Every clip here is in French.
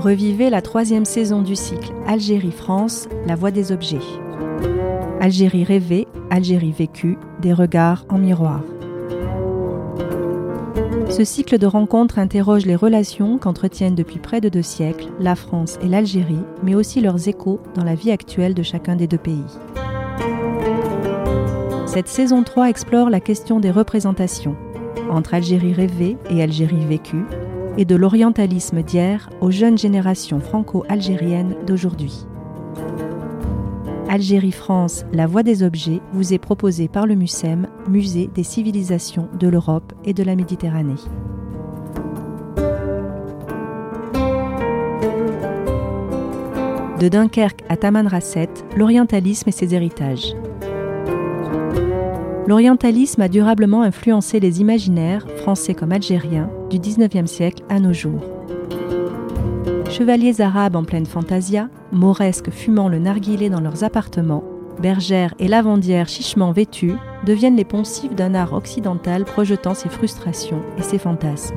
revivez la troisième saison du cycle Algérie-France, la voie des objets. Algérie rêvée, Algérie vécue, des regards en miroir. Ce cycle de rencontres interroge les relations qu'entretiennent depuis près de deux siècles la France et l'Algérie, mais aussi leurs échos dans la vie actuelle de chacun des deux pays. Cette saison 3 explore la question des représentations, entre Algérie rêvée et Algérie vécue, et de l'orientalisme d'hier aux jeunes générations franco-algériennes d'aujourd'hui. Algérie-France, la voie des objets vous est proposée par le MUSEM, Musée des civilisations de l'Europe et de la Méditerranée. De Dunkerque à Tamanrasset, l'orientalisme et ses héritages. L'orientalisme a durablement influencé les imaginaires, français comme algériens, du XIXe siècle à nos jours. Chevaliers arabes en pleine fantasia, mauresques fumant le narguilé dans leurs appartements, bergères et lavandières chichement vêtues deviennent les poncifs d'un art occidental projetant ses frustrations et ses fantasmes.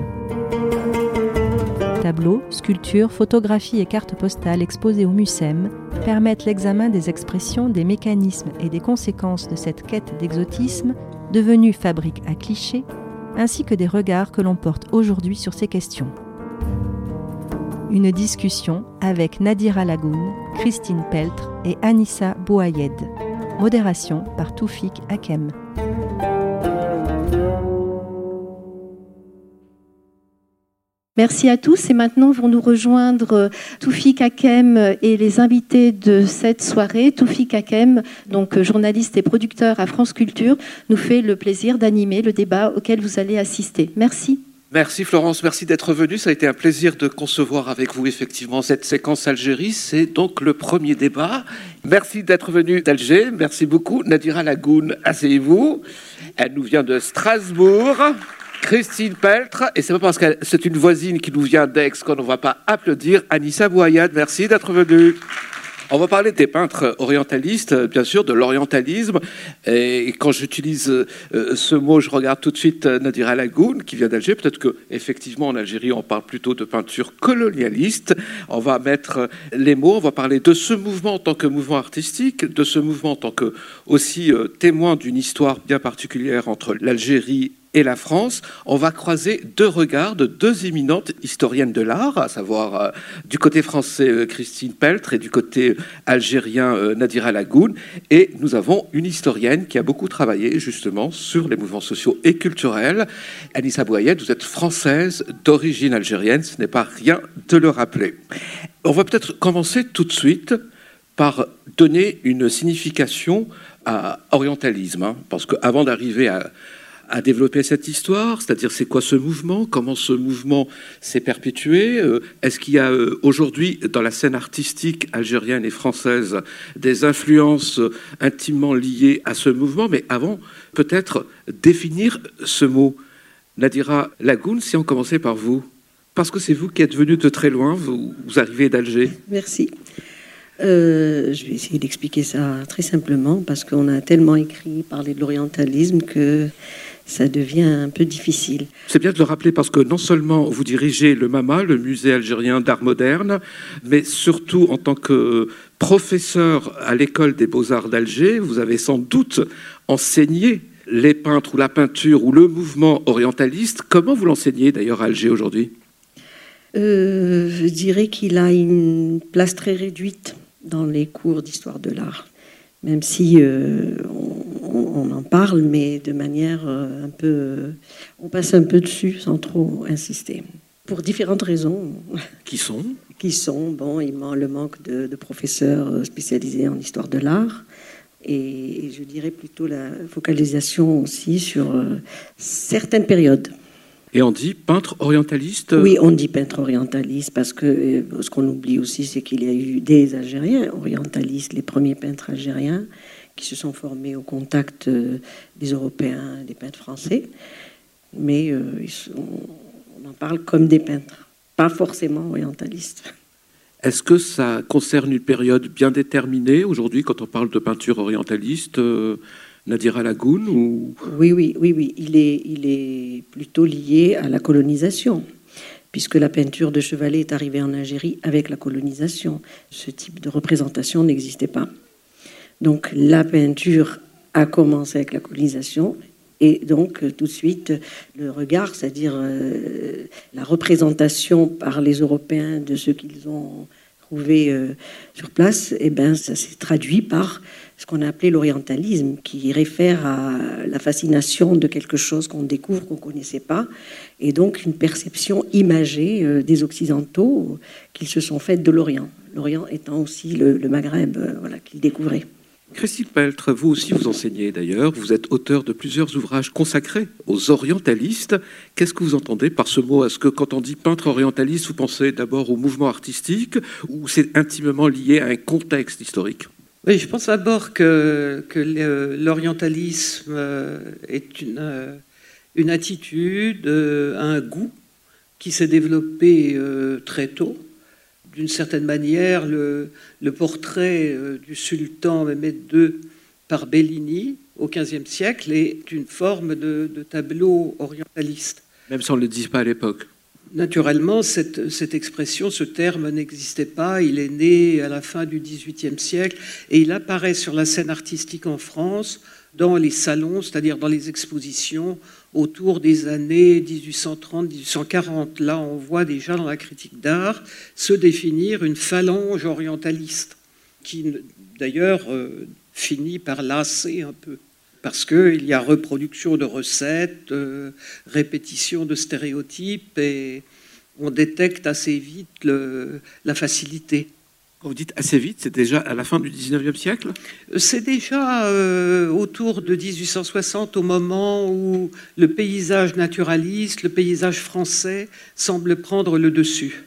Tableaux, sculptures, photographies et cartes postales exposées au MUSEM permettent l'examen des expressions, des mécanismes et des conséquences de cette quête d'exotisme devenue fabrique à clichés, ainsi que des regards que l'on porte aujourd'hui sur ces questions une discussion avec Nadira Lagoun, Christine Peltre et Anissa Bouayed. Modération par Toufik Hakem. Merci à tous et maintenant vont nous rejoindre euh, Toufik Hakem et les invités de cette soirée. Toufik Hakem, donc euh, journaliste et producteur à France Culture, nous fait le plaisir d'animer le débat auquel vous allez assister. Merci. Merci Florence, merci d'être venue. Ça a été un plaisir de concevoir avec vous effectivement cette séquence Algérie. C'est donc le premier débat. Merci d'être venu d'Alger. Merci beaucoup. Nadira Lagoun, asseyez-vous. Elle nous vient de Strasbourg. Christine Peltre, et c'est pas parce que c'est une voisine qui nous vient d'Aix qu'on ne va pas applaudir. Anissa Boyad, merci d'être venue. On va parler des peintres orientalistes, bien sûr, de l'orientalisme. Et quand j'utilise euh, ce mot, je regarde tout de suite euh, Nadira Lagoun, qui vient d'Alger. Peut-être que effectivement en Algérie, on parle plutôt de peinture colonialiste. On va mettre les mots, on va parler de ce mouvement en tant que mouvement artistique, de ce mouvement en tant que aussi euh, témoin d'une histoire bien particulière entre l'Algérie et la France, on va croiser deux regards de deux éminentes historiennes de l'art, à savoir euh, du côté français euh, Christine Peltre et du côté algérien euh, Nadira Lagoun. Et nous avons une historienne qui a beaucoup travaillé justement sur les mouvements sociaux et culturels. Anissa Boyette, vous êtes française d'origine algérienne, ce n'est pas rien de le rappeler. On va peut-être commencer tout de suite par donner une signification à orientalisme, hein, parce qu'avant d'arriver à à développer cette histoire C'est-à-dire, c'est quoi ce mouvement Comment ce mouvement s'est perpétué euh, Est-ce qu'il y a euh, aujourd'hui, dans la scène artistique algérienne et française, des influences intimement liées à ce mouvement? Mais avant, peut-être définir ce mot. Nadira Lagoun, si on commençait par vous, parce que c'est vous qui êtes venu de très loin, vous, arrivez d'Alger. Merci. Euh, je vais essayer d'expliquer ça très simplement parce qu'on a tellement écrit, parlé de l'orientalisme que ça devient un peu difficile. C'est bien de le rappeler parce que non seulement vous dirigez le MAMA, le musée algérien d'art moderne, mais surtout en tant que professeur à l'école des beaux-arts d'Alger, vous avez sans doute enseigné les peintres ou la peinture ou le mouvement orientaliste. Comment vous l'enseignez d'ailleurs à Alger aujourd'hui? Euh, Je dirais qu'il a une place très réduite dans les cours d'histoire de l'art, même si euh, on, en parle, mais de manière euh, un peu... on passe un peu dessus sans trop insister. Pour différentes raisons. Qui sont? Qui sont, bon, il manque le manque de, professeurs spécialisés en histoire de l'art. Et, je dirais plutôt la focalisation aussi sur euh, certaines périodes. Et on dit peintre orientaliste? Oui, on dit peintre orientaliste parce que euh, ce qu'on oublie aussi, c'est qu'il y a eu des Algériens orientalistes, les premiers peintres algériens qui se sont formés au contact euh, des Européens, des peintres français. Mais euh, on en parle comme des peintres, pas forcément orientalistes. Est-ce que ça concerne une période bien déterminée aujourd'hui quand on parle de peinture orientaliste Nadira Lagoun ou... Oui, oui, oui, oui. Il est, il est plutôt lié à la colonisation. puisque la peinture de chevalet est arrivée en Algérie avec la colonisation. Ce type de représentation n'existait pas. Donc la peinture a commencé avec la colonisation et donc tout de suite le regard, c'est-à-dire euh, la représentation par les Européens de ce qu'ils ont trouvé euh, sur place, eh ben, ça s'est traduit par ce qu'on a appelé l'orientalisme, qui réfère à la fascination de quelque chose qu'on découvre, qu'on ne connaissait pas, et donc une perception imagée euh, des Occidentaux qu'ils se sont faites de l'Orient. L'Orient étant aussi le, Maghreb euh, voilà, qu'ils découvraient. Christine Peltre, vous aussi vous enseignez d'ailleurs, vous êtes auteur de plusieurs ouvrages consacrés aux orientalistes. Qu'est-ce que vous entendez par ce mot? Est-ce que quand on dit peintre orientaliste, vous pensez d'abord au mouvement artistique ou c'est intimement lié à un contexte historique? Oui, je pense d'abord que, l'orientalisme euh, est une, euh, attitude, euh, un goût qui s'est développé très tôt. D'une certaine manière, le, portrait du sultan Mehmed II par Bellini au XVe siècle est une forme de, de tableau orientaliste. Même si on ne le dit pas à l'époque. Naturellement, cette, expression, ce terme n'existait pas. Il est né à la fin du XVIIIe siècle et il apparaît sur la scène artistique en France dans les salons, c'est-à-dire dans les expositions autour des années 1830-1840. Là, on voit déjà dans la critique d'art se définir une phalange orientaliste qui, d'ailleurs, euh, finit par lasser un peu parce qu'il y a reproduction de recettes, euh, répétition de stéréotypes, et on détecte assez vite la facilité. Quand vous dites assez vite, c'est déjà à la fin du 19e siècle? C'est déjà euh, autour de 1860, au moment où le paysage naturaliste, le paysage français semble prendre le dessus.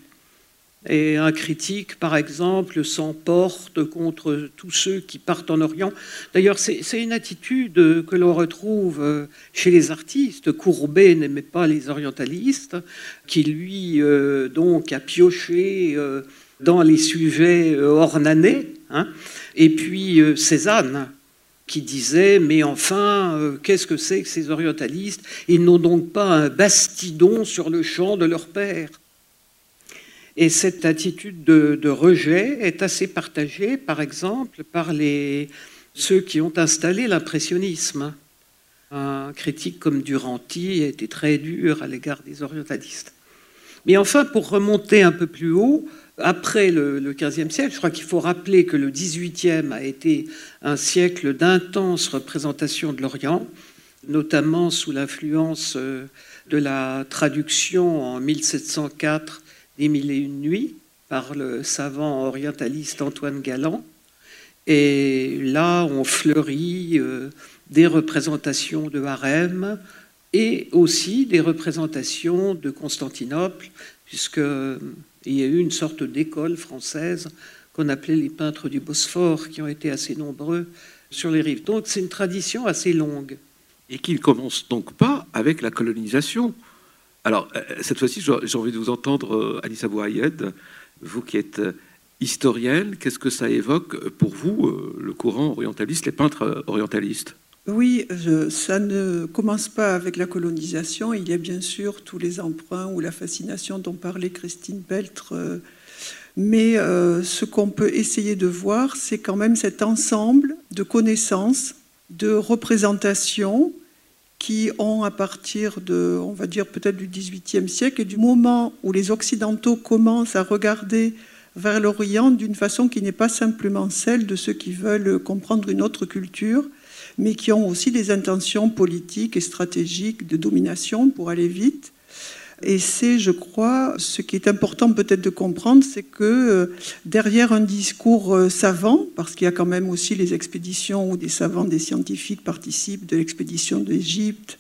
Et un critique, par exemple, s'emporte contre tous ceux qui partent en Orient. D'ailleurs, c'est une attitude que l'on retrouve chez les artistes. Courbet n'aimait pas les orientalistes, qui lui, euh, donc, a pioché euh, dans les sujets euh, ornanés. Hein. Et puis Cézanne, qui disait Mais enfin, qu'est-ce que c'est que ces orientalistes? Ils n'ont donc pas un bastidon sur le champ de leur père. Et cette attitude de, rejet est assez partagée, par exemple, par les, ceux qui ont installé l'impressionnisme. Un critique comme Duranty a été très dur à l'égard des orientalistes. Mais enfin, pour remonter un peu plus haut, après le, le XVe siècle, je crois qu'il faut rappeler que le XVIIIe a été un siècle d'intense représentation de l'Orient, notamment sous l'influence euh, de la traduction en 1704 des Mille et une nuits par le savant orientaliste Antoine Galland. Et là, on fleurit euh, des représentations de harem et aussi des représentations de Constantinople, puisqu'il euh, y a eu une sorte d'école française qu'on appelait les peintres du Bosphore, qui ont été assez nombreux sur les rives. Donc c'est une tradition assez longue. Et qui ne commence donc pas avec la colonisation. Alors, euh, cette fois-ci, j'ai envie de vous entendre, euh, Anissa Bouayed, vous qui êtes historienne, qu'est-ce que ça évoque pour vous, le courant orientaliste, les peintres orientalistes? Oui, ça ne commence pas avec la colonisation. Il y a bien sûr tous les emprunts ou la fascination dont parlait Christine Peltre. Mais ce qu'on peut essayer de voir, c'est quand même cet ensemble de connaissances, de représentations qui ont, à partir de, on va dire peut-être du XVIIIe siècle, et du moment où les Occidentaux commencent à regarder vers l'Orient d'une façon qui n'est pas simplement celle de ceux qui veulent comprendre une autre culture, mais qui ont aussi des intentions politiques et stratégiques de domination pour aller vite, et c'est, je crois, ce qui est important peut-être de comprendre, c'est que euh, derrière un discours euh, savant, parce qu'il y a quand même aussi les expéditions où des savants, des scientifiques participent, de l'expédition d'Égypte,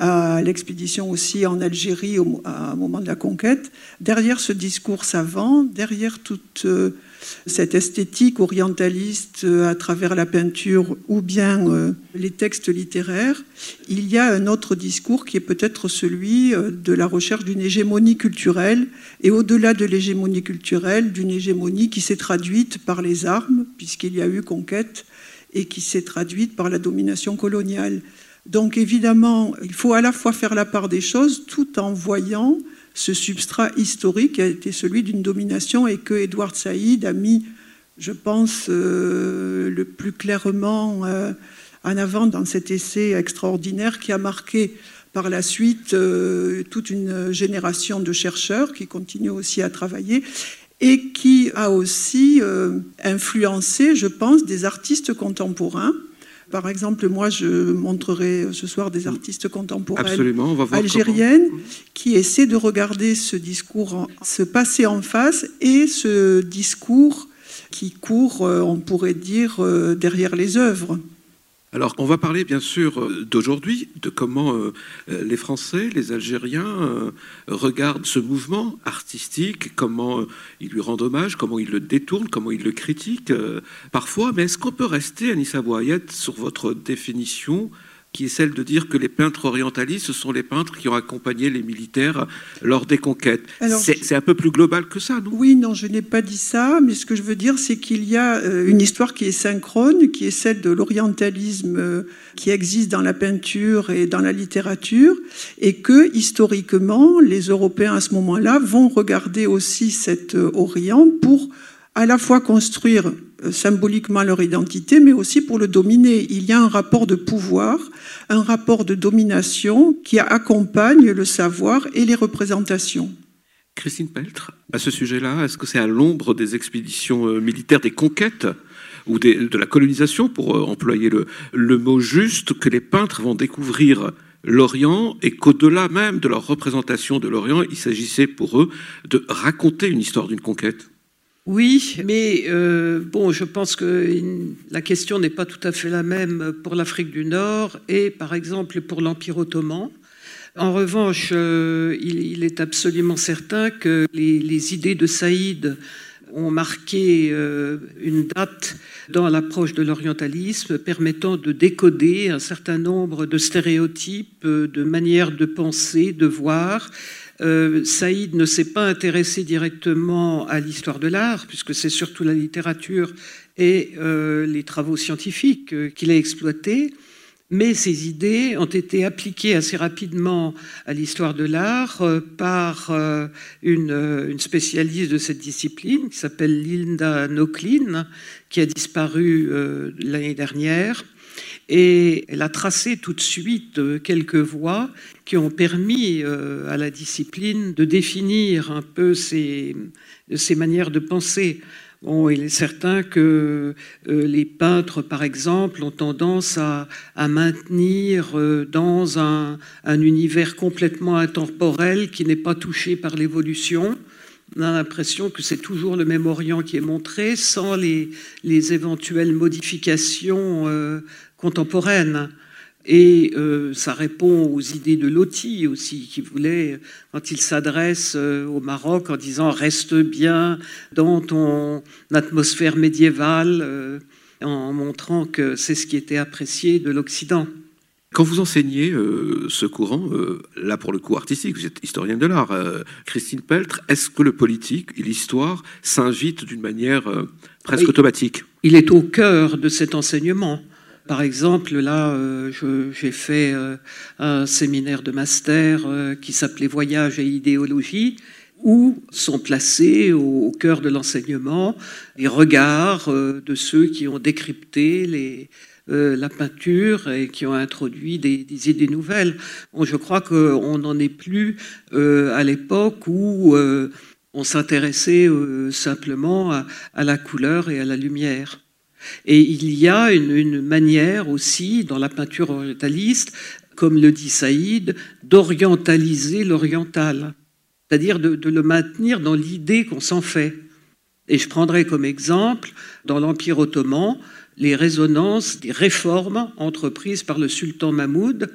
à l'expédition aussi en Algérie au, moment de la conquête, derrière ce discours savant, derrière toute euh, cette esthétique orientaliste euh, à travers la peinture ou bien euh, les textes littéraires, il y a un autre discours qui est peut-être celui euh, de la recherche d'une hégémonie culturelle et au-delà de l'hégémonie culturelle, d'une hégémonie qui s'est traduite par les armes, puisqu'il y a eu conquête, et qui s'est traduite par la domination coloniale. Donc évidemment, il faut à la fois faire la part des choses tout en voyant ce substrat historique a été celui d'une domination et que Edward Saïd a mis, je pense, euh, le plus clairement euh, en avant dans cet essai extraordinaire qui a marqué par la suite euh, toute une génération de chercheurs qui continuent aussi à travailler et qui a aussi influencé, je pense, des artistes contemporains par exemple, moi, je montrerai ce soir des artistes contemporaines algériennes qui essaient de regarder ce discours se passer en face et ce discours qui court, euh, on pourrait dire, euh, derrière les œuvres. Alors, on va parler bien sûr euh, d'aujourd'hui, de comment euh, euh, les Français, les Algériens regardent ce mouvement artistique, comment ils lui rendent hommage, comment ils le détournent, comment ils le critiquent parfois. Mais est-ce qu'on peut rester, Anissa Boyette, sur votre définition qui est celle de dire que les peintres orientalistes, ce sont les peintres qui ont accompagné les militaires lors des conquêtes. C'est un peu plus global que ça, non? Oui, non, je n'ai pas dit ça, mais ce que je veux dire, c'est qu'il y a euh, une histoire qui est synchrone, qui est celle de l'orientalisme euh, qui existe dans la peinture et dans la littérature, et que, historiquement, les Européens à ce moment-là vont regarder aussi cet euh, Orient pour à la fois construire euh, symboliquement leur identité, mais aussi pour le dominer. Il y a un rapport de pouvoir, un rapport de domination qui accompagne le savoir et les représentations. Christine Peltre, à ce sujet-là, est-ce que c'est à l'ombre des expéditions euh, militaires, des conquêtes ou de la colonisation, pour euh, employer le, le mot juste, que les peintres vont découvrir l'Orient et qu'au-delà même de leur représentation de l'Orient, il s'agissait pour eux de raconter une histoire d'une conquête? Oui, mais euh, bon, je pense que la question n'est pas tout à fait la même pour l'Afrique du Nord et par exemple pour l'Empire ottoman. En revanche, euh, il, est absolument certain que les, idées de Saïd ont marqué euh, une date dans l'approche de l'orientalisme permettant de décoder un certain nombre de stéréotypes, de manières de penser, de voir, euh, Saïd ne s'est pas intéressé directement à l'histoire de l'art, puisque c'est surtout la littérature et euh, les travaux scientifiques euh, qu'il a exploités. Mais ses idées ont été appliquées assez rapidement à l'histoire de l'art par une, spécialiste de cette discipline qui s'appelle Linda Nochlin, qui a disparu l'année dernière et elle a tracé tout de suite euh, quelques voies qui ont permis euh, à la discipline de définir un peu ses, manières de penser. Bon, il est certain que euh, les peintres, par exemple, ont tendance à, maintenir dans un, univers complètement intemporel qui n'est pas touché par l'évolution. On a l'impression que c'est toujours le même Orient qui est montré, sans les, les éventuelles modifications contemporaine. Et euh, ça répond aux idées de Loti aussi, qui voulait, quand il s'adresse euh, au Maroc en disant reste bien dans ton atmosphère médiévale, euh, en montrant que c'est ce qui était apprécié de l'Occident. Quand vous enseignez ce courant, là pour le coup artistique, vous êtes historienne de l'art, Christine Peltre, est-ce que le politique et l'histoire s'invitent d'une manière presque automatique? Il est au cœur de cet enseignement. Par exemple, là, euh, j'ai fait euh, un séminaire de master euh, qui s'appelait Voyage et idéologie, où sont placés au, cœur de l'enseignement les regards de ceux qui ont décrypté les, la peinture et qui ont introduit des, idées nouvelles. je crois qu'on n'en est plus à l'époque où on s'intéressait simplement à la couleur et à la lumière. Et il y a une, manière aussi dans la peinture orientaliste, comme le dit Saïd, d'orientaliser l'oriental, c'est-à-dire de, de, le maintenir dans l'idée qu'on s'en fait. Et je prendrai comme exemple, dans l'Empire ottoman, les résonances des réformes entreprises par le sultan Mahmoud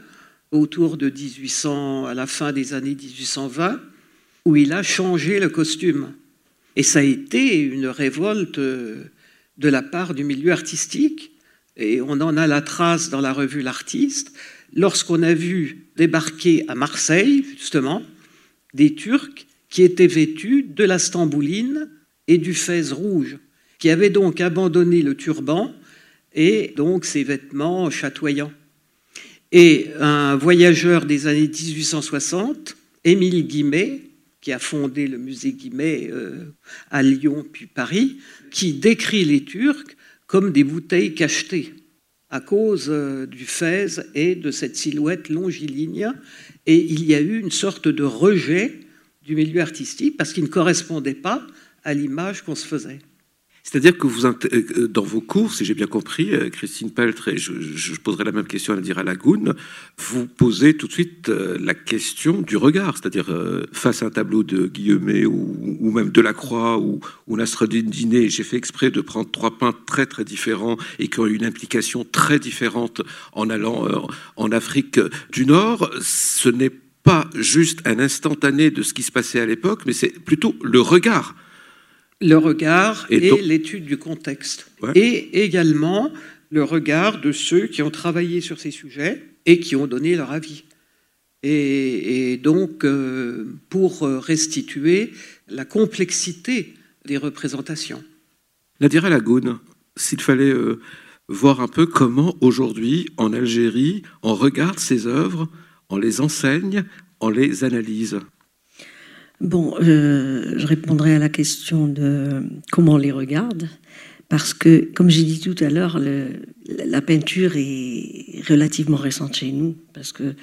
autour de 1800, à la fin des années 1820, où il a changé le costume. Et ça a été une révolte de la part du milieu artistique, et on en a la trace dans la revue L'Artiste, lorsqu'on a vu débarquer à Marseille, justement, des Turcs qui étaient vêtus de la stambouline et du fez rouge, qui avaient donc abandonné le turban et donc ces vêtements chatoyants. Et un voyageur des années 1860, Émile Guimet, qui a fondé le musée Guimet euh, à Lyon puis Paris, qui décrit les Turcs comme des bouteilles cachetées à cause euh, du fez et de cette silhouette longiligne. Et il y a eu une sorte de rejet du milieu artistique parce qu'il ne correspondait pas à l'image qu'on se faisait. C'est-à-dire que vous, euh, dans vos cours, si j'ai bien compris, euh, Christine Peltre, et je, poserai la même question à Nadira Lagoun, vous posez tout de suite euh, la question du regard, c'est-à-dire face à un tableau de Guillemet ou, même de Lacroix ou, ou Nasreddin j'ai fait exprès de prendre trois peintres très très différents et qui ont eu une implication très différente en allant en Afrique du Nord. Ce n'est pas juste un instantané de ce qui se passait à l'époque, mais c'est plutôt le regard le regard et, l'étude du contexte. Et également le regard de ceux qui ont travaillé sur ces sujets et qui ont donné leur avis. Et, donc, euh, pour restituer la complexité des représentations. Nadira Lagoun, s'il fallait euh, voir un peu comment aujourd'hui, en Algérie, on regarde ces œuvres, on les enseigne, on les analyse. Bon, euh, je répondrai à la question de comment on les regarde, parce que, comme j'ai dit tout à l'heure, la peinture est relativement récente chez nous, parce que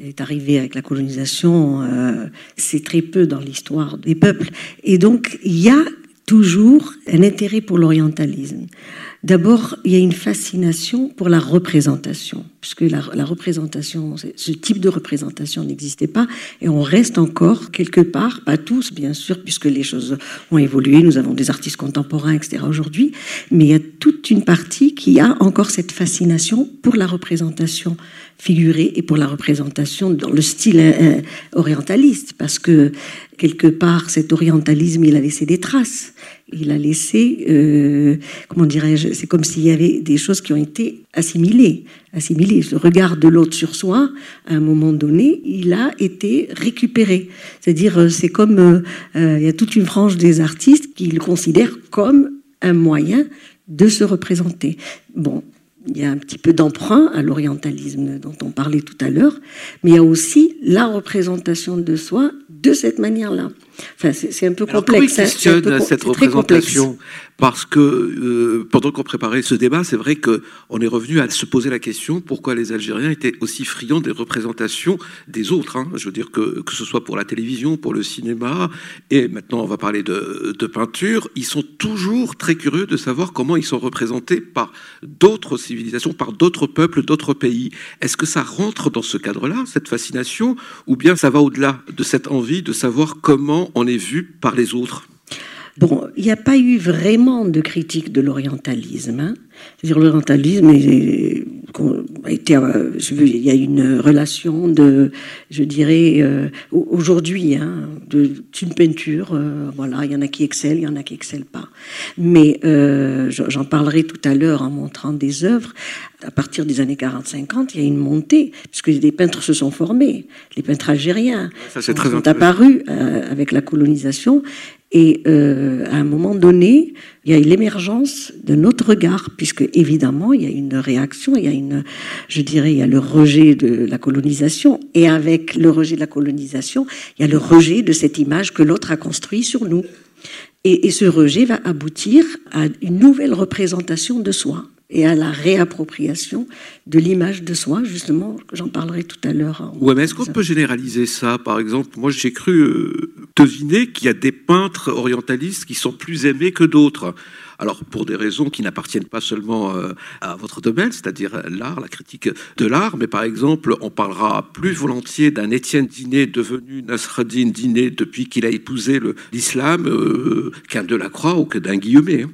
est arrivée avec la colonisation, euh, c'est très peu dans l'histoire des peuples. Et donc, il y a toujours un intérêt pour l'orientalisme. D'abord, il y a une fascination pour la représentation, puisque la, représentation, ce type de représentation n'existait pas, et on reste encore quelque part, pas tous bien sûr, puisque les choses ont évolué, nous avons des artistes contemporains, etc. aujourd'hui, mais il y a toute une partie qui a encore cette fascination pour la représentation figurée et pour la représentation dans le style euh, euh, orientaliste, parce que quelque part, cet orientalisme, il a laissé des traces il a laissé, euh, comment dirais-je, c'est comme s'il y avait des choses qui ont été assimilées, assimilées. Le regard de l'autre sur soi, à un moment donné, il a été récupéré. C'est-à-dire, euh, c'est comme, euh, il y a toute une frange des artistes qui le considèrent comme un moyen de se représenter. Bon, il y a un petit peu d'emprunt à l'orientalisme dont on parlait tout à l'heure, mais il y a aussi la représentation de soi de cette manière-là. Enfin, c'est un peu complexe. Alors, comment questionne cette représentation parce que euh, pendant qu'on préparait ce débat, c'est vrai qu'on est revenu à se poser la question pourquoi les Algériens étaient aussi friands des représentations des autres. Hein? Je veux dire que que ce soit pour la télévision, pour le cinéma, et maintenant on va parler de, de peinture, ils sont toujours très curieux de savoir comment ils sont représentés par d'autres civilisations, par d'autres peuples, d'autres pays. Est-ce que ça rentre dans ce cadre-là, cette fascination, ou bien ça va au-delà de cette envie de savoir comment on est vu par les autres Bon, il n'y a pas eu vraiment de critique de l'orientalisme. Hein. C'est-à-dire l'orientalisme a été, euh, il y a une relation de, je dirais, euh, aujourd'hui, hein, d'une peinture. Euh, voilà, il y en a qui excellent, il y en a qui excellent pas. Mais j'en parlerai tout à l'heure en montrant des œuvres. À partir des années 40-50, il y a une montée, puisque des peintres se sont formés. Les peintres algériens Ça, sont, sont apparus avec la colonisation et euh, à un moment donné, il y a eu l'émergence d'un autre regard, puisque évidemment, il y a une réaction, il y a une, je dirais, il y a le rejet de la colonisation, et avec le rejet de la colonisation, il y a le rejet de cette image que l'autre a construite sur nous. Et ce rejet va aboutir à une nouvelle représentation de soi et à la réappropriation de l'image de soi, justement, j'en parlerai tout à l'heure. Ouais, mais est-ce qu'on peut généraliser ça Par exemple, moi j'ai cru euh, deviner qu'il y a des peintres orientalistes qui sont plus aimés que d'autres. Alors, pour des raisons qui n'appartiennent pas seulement euh, à votre domaine, c'est-à-dire l'art, la critique de l'art, mais par exemple, on parlera plus volontiers d'un Étienne Diné devenu Nasreddin Diné depuis qu'il a épousé l'islam euh, qu'un Delacroix ou que d'un Guillemet. Hein.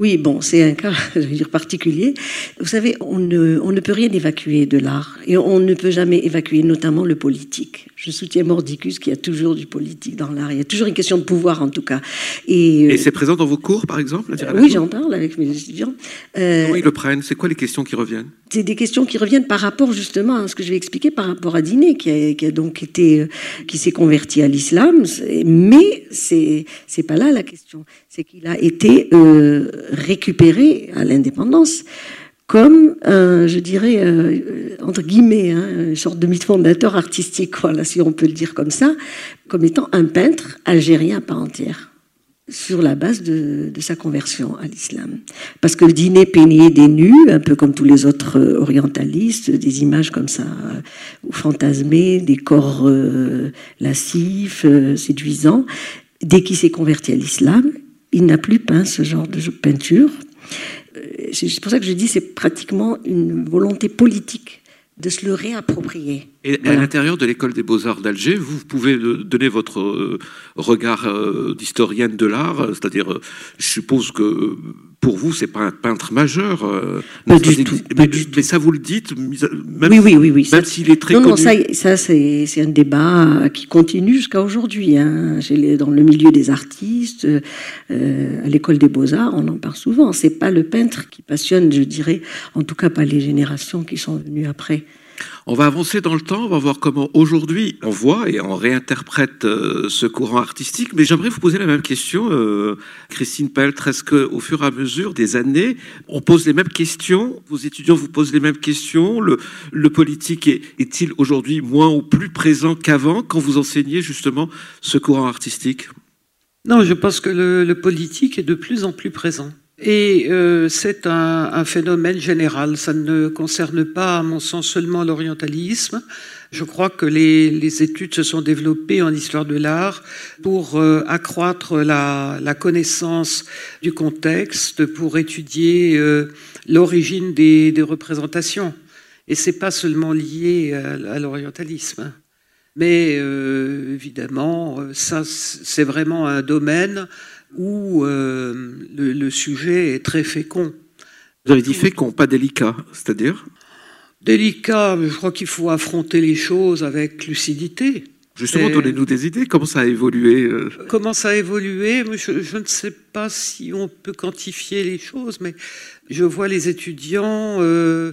Oui, bon, c'est un cas, je veux dire, particulier. Vous savez, on ne, on ne peut rien évacuer de l'art et on ne peut jamais évacuer notamment le politique. Je soutiens Mordicus qu'il y a toujours du politique dans l'art. Il y a toujours une question de pouvoir, en tout cas. Et, et c'est présent dans vos cours, par exemple Oui, j'en parle avec mes étudiants. Euh, Comment ils le prennent? C'est quoi les questions qui reviennent? C'est des questions qui reviennent par rapport justement à ce que je vais expliquer par rapport à Diné, qui a, qui a donc été, euh, qui s'est converti à l'islam. Mais c'est c'est pas là la question. C'est qu'il a été euh, récupéré à l'indépendance comme, un, je dirais, euh, entre guillemets, hein, une sorte de mythe fondateur artistique, voilà, si on peut le dire comme ça, comme étant un peintre algérien à part entière sur la base de, sa conversion à l'islam. Parce que le dîner peignait des nus, un peu comme tous les autres euh, orientalistes, des images comme ça, ou fantasmées, des corps lascifs, séduisants. Dès qu'il s'est converti à l'islam, il n'a plus peint ce genre de peinture. Euh, c'est pour ça que je dis c'est pratiquement une volonté politique de se le réapproprier. Et à l'intérieur de l'école des beaux-arts d'Alger, vous pouvez donner votre euh, regard euh, d'historienne de l'art, c'est-à-dire, je suppose que pour vous, c'est pas un peintre majeur. Euh, pas, du tout, mais, ça, vous le dites, même, oui, oui, oui, oui, même s'il est très non, connu. Non, ça, ça c'est un débat qui continue jusqu'à aujourd'hui. Hein. Dans le milieu des artistes, euh, à l'école des beaux-arts, on en parle souvent. C'est pas le peintre qui passionne, je dirais, en tout cas pas les générations qui sont venues après. On va avancer dans le temps, on va voir comment aujourd'hui on voit et on réinterprète euh, ce courant artistique. Mais j'aimerais vous poser la même question, euh, Christine Peltre. Est-ce qu'au fur et à mesure des années, on pose les mêmes questions Vos étudiants vous posent les mêmes questions Le, politique est-il aujourd'hui moins ou plus présent qu'avant quand vous enseignez justement ce courant artistique? Non, je pense que le politique est de plus en plus présent. Et euh, c'est un, phénomène général. Ça ne concerne pas, à mon sens, seulement l'orientalisme. Je crois que les, études se sont développées en histoire de l'art pour euh, accroître la, connaissance du contexte, pour étudier euh, l'origine des, représentations. Et c'est pas seulement lié à, l'orientalisme. Mais évidemment, ça, c'est vraiment un domaine où euh, le, sujet est très fécond. Vous avez dit fécond, pas délicat, c'est-à-dire Délicat, je crois qu'il faut affronter les choses avec lucidité. Justement, donnez-nous des idées. Comment ça a évolué euh Comment ça a évolué je, je, ne sais pas si on peut quantifier les choses, mais je vois les étudiants, euh,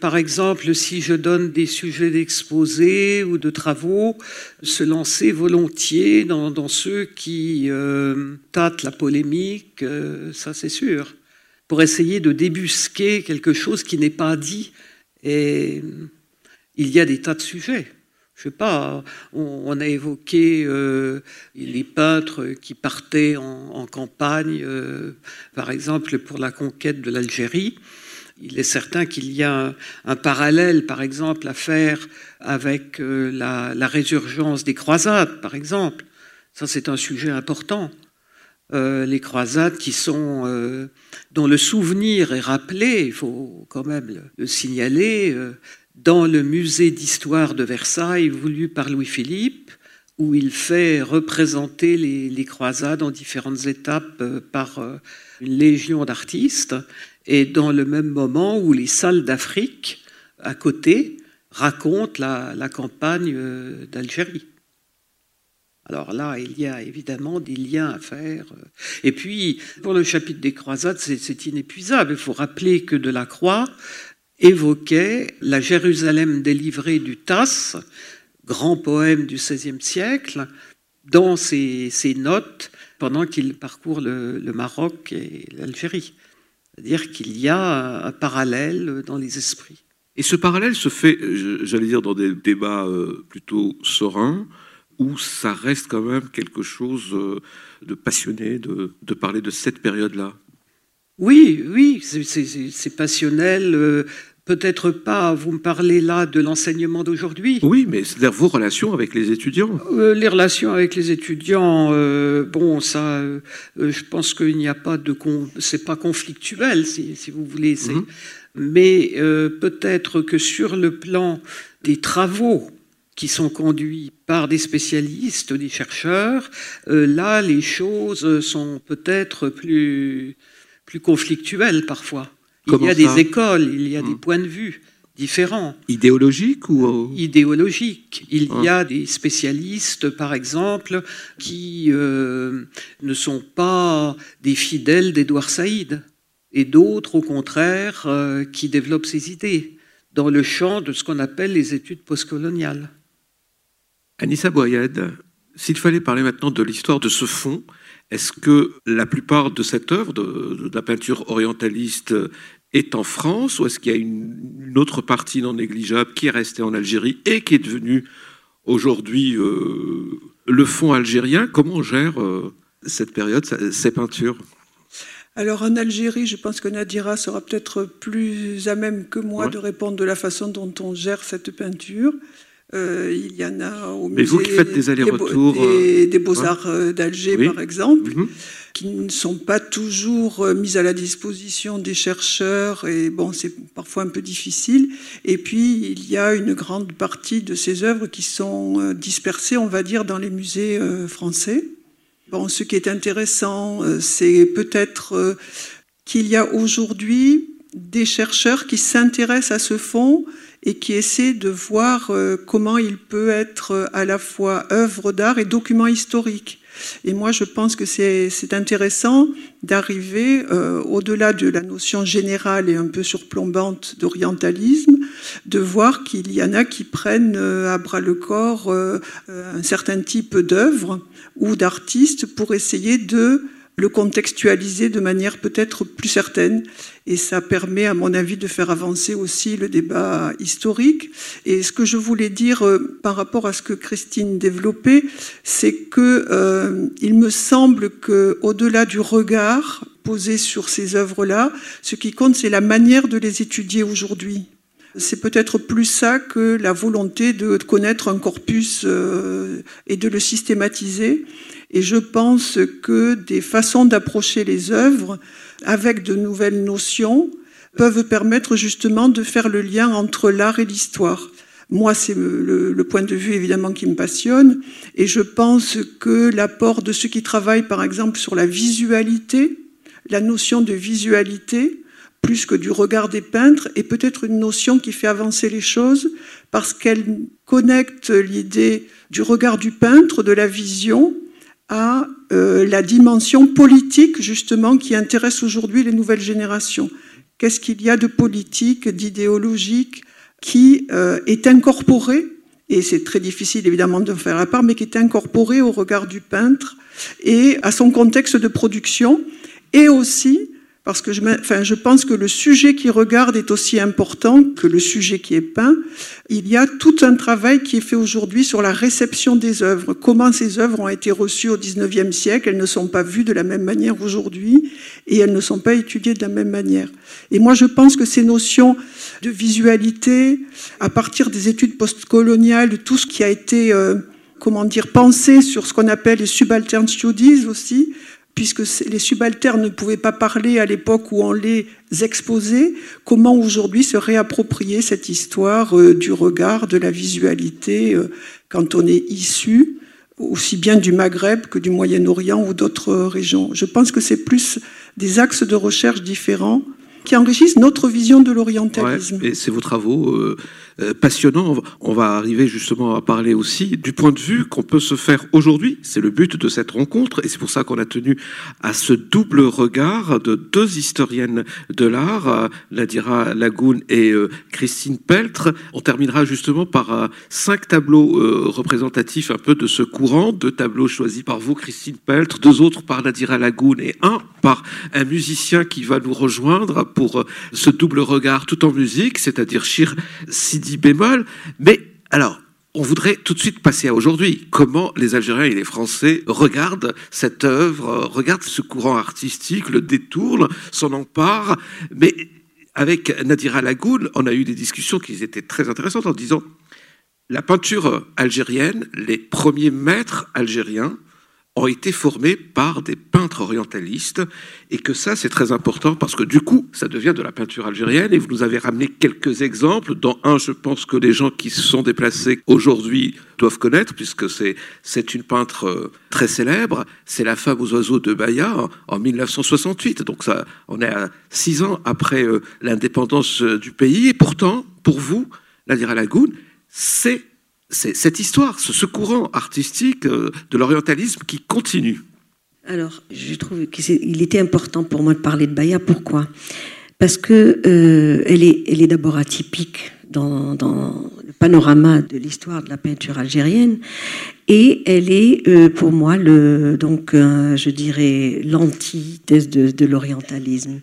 par exemple, si je donne des sujets d'exposés ou de travaux, se lancer volontiers dans, ceux qui euh, tâtent la polémique, ça c'est sûr, pour essayer de débusquer quelque chose qui n'est pas dit. Et il y a des tas de sujets je sais pas, on, a évoqué euh, les peintres qui partaient en, campagne, euh, par exemple pour la conquête de l'Algérie. Il est certain qu'il y a un, parallèle, par exemple, à faire avec euh, la, résurgence des croisades, par exemple. Ça, c'est un sujet important. les croisades qui sont, dont le souvenir est rappelé, il faut quand même le signaler, dans le musée d'histoire de Versailles voulu par Louis-Philippe, où il fait représenter les, croisades en différentes étapes euh, par euh, une légion d'artistes, et dans le même moment où les salles d'Afrique, à côté, racontent la, campagne euh, d'Algérie. Alors là, il y a évidemment des liens à faire. Et puis, pour le chapitre des croisades, c'est inépuisable. Il faut rappeler que de la Croix, évoquait la Jérusalem délivrée du Tasse, grand poème du XVIe siècle, dans ses, notes pendant qu'il parcourt le, Maroc et l'Algérie. C'est-à-dire qu'il y a un parallèle dans les esprits. Et ce parallèle se fait, j'allais dire, dans des débats euh, plutôt sereins, où ça reste quand même quelque chose euh, de passionné de, de parler de cette période-là. Oui, oui, c'est passionnel. Euh, peut-être pas, vous me parlez là de l'enseignement d'aujourd'hui. Oui, mais c'est-à-dire vos relations avec les étudiants. Euh, les relations avec les étudiants, euh, bon, ça, je pense qu'il n'y a pas de. C'est pas conflictuel, si, vous voulez. Mhm. Mais peut-être que sur le plan des travaux, qui sont conduits par des spécialistes, des chercheurs, là, les choses sont peut-être plus plus conflictuelle parfois. il y a des écoles, il y a des hmm. points de vue différents. Idéologiques ou Idéologiques. Il y a des spécialistes, par exemple, qui euh, ne sont pas des fidèles d'Édouard Saïd, et d'autres, au contraire, euh, qui développent ces idées dans le champ de ce qu'on appelle les études postcoloniales. Anissa Boyad, s'il fallait parler maintenant de l'histoire de ce fond, est-ce que la plupart de cette œuvre, de, la peinture orientaliste est en France ou est-ce qu'il y a une, autre partie non négligeable qui est restée en Algérie et qui est devenue aujourd'hui euh, le fonds algérien? Comment on gère euh, cette période, ces peintures? Alors en Algérie, je pense que Nadira sera peut-être plus à même que moi de répondre de la façon dont on gère cette peinture. Euh, il y en a au Mais vous qui faites des allers-retours. Des, des Beaux-Arts d'Alger, par exemple. Mhm qui ne sont pas toujours euh, mises à la disposition des chercheurs et bon, c'est parfois un peu difficile. Et puis, il y a une grande partie de ces œuvres qui sont euh, dispersées, on va dire, dans les musées euh, français. Bon, ce qui est intéressant, c'est peut-être qu'il y a aujourd'hui des chercheurs qui s'intéressent à ce fonds et qui essaient de voir comment il peut être à la fois œuvre d'art et document historique. Et moi, je pense que c'est intéressant d'arriver euh, au-delà de la notion générale et un peu surplombante d'orientalisme, de voir qu'il y en a qui prennent euh, à bras le corps euh, un certain type d'œuvres ou d'artistes pour essayer de le contextualiser de manière peut-être plus certaine. Et ça permet, à mon avis, de faire avancer aussi le débat historique. Et ce que je voulais dire euh, par rapport à ce que Christine développait, c'est que euh, il me semble que, au-delà du regard posé sur ces œuvres-là, ce qui compte, c'est la manière de les étudier aujourd'hui. C'est peut-être plus ça que la volonté de connaître un corpus euh, et de le systématiser. Et je pense que des façons d'approcher les œuvres avec de nouvelles notions peuvent permettre justement de faire le lien entre l'art et l'histoire. Moi, c'est le, point de vue évidemment qui me passionne, et je pense que l'apport de ceux qui travaillent par exemple sur la visualité, la notion de visualité, plus que du regard des peintres, est peut-être une notion qui fait avancer les choses parce qu'elle connecte l'idée du regard du peintre, de la vision, à euh, la dimension politique justement qui intéresse aujourd'hui les nouvelles générations. Qu'est-ce qu'il y a de politique, d'idéologique qui euh, est incorporé, et c'est très difficile évidemment de faire la part, mais qui est incorporé au regard du peintre et à son contexte de production, et aussi parce que je, enfin, je pense que le sujet qui regarde est aussi important que le sujet qui est peint. Il y a tout un travail qui est fait aujourd'hui sur la réception des œuvres, comment ces œuvres ont été reçues au XIXe siècle. Elles ne sont pas vues de la même manière aujourd'hui et elles ne sont pas étudiées de la même manière. Et moi, je pense que ces notions de visualité, à partir des études postcoloniales, de tout ce qui a été euh, comment dire, pensé sur ce qu'on appelle les subaltern studies aussi, puisque les subalternes ne pouvaient pas parler à l'époque où on les exposait, comment aujourd'hui se réapproprier cette histoire euh, du regard, de la visualité, euh, quand on est issu aussi bien du Maghreb que du Moyen-Orient ou d'autres régions. Je pense que c'est plus des axes de recherche différents qui enrichissent notre vision de l'orientalisme. c'est vos travaux euh, euh, passionnants. On va arriver justement à parler aussi du point de vue qu'on peut se faire aujourd'hui. C'est le but de cette rencontre et c'est pour ça qu'on a tenu à ce double regard de deux historiennes de l'art, euh, Nadira Lagoun et Christine Peltre. On terminera justement par cinq tableaux représentatifs un peu de ce courant, deux tableaux choisis par vous, Christine Peltre, deux autres par Nadira Lagoun et un par un musicien qui va nous rejoindre pour ce double regard tout en musique, c'est-à-dire Shir Sidi bémol. Mais alors, on voudrait tout de suite passer à aujourd'hui. Comment les Algériens et les Français regardent cette œuvre, regardent ce courant artistique, le détournent, s'en emparent. Mais avec Nadira Lagoun, on a eu des discussions qui étaient très intéressantes en disant la peinture algérienne, les premiers maîtres algériens ont été formés par des peintres orientalistes. Et que ça c'est très important parce que du coup ça devient de la peinture algérienne. Et vous nous avez ramené quelques exemples dont un je pense que les gens qui se sont déplacés aujourd'hui doivent connaître puisque c'est une peintre euh, très célèbre. C'est la femme aux oiseaux de Baïa en 1968 donc ça on est à six ans après euh, l'indépendance euh, du pays. Et pourtant pour vous la Lagoun c'est cette histoire, ce, courant artistique euh, de l'orientalisme qui continue. Alors, je trouve qu'il était important pour moi de parler de Baya. Pourquoi? Parce que euh, elle est, elle est d'abord atypique dans, le panorama de l'histoire de la peinture algérienne, et elle est euh, pour moi le, donc, je dirais, l'antithèse de, de l'orientalisme.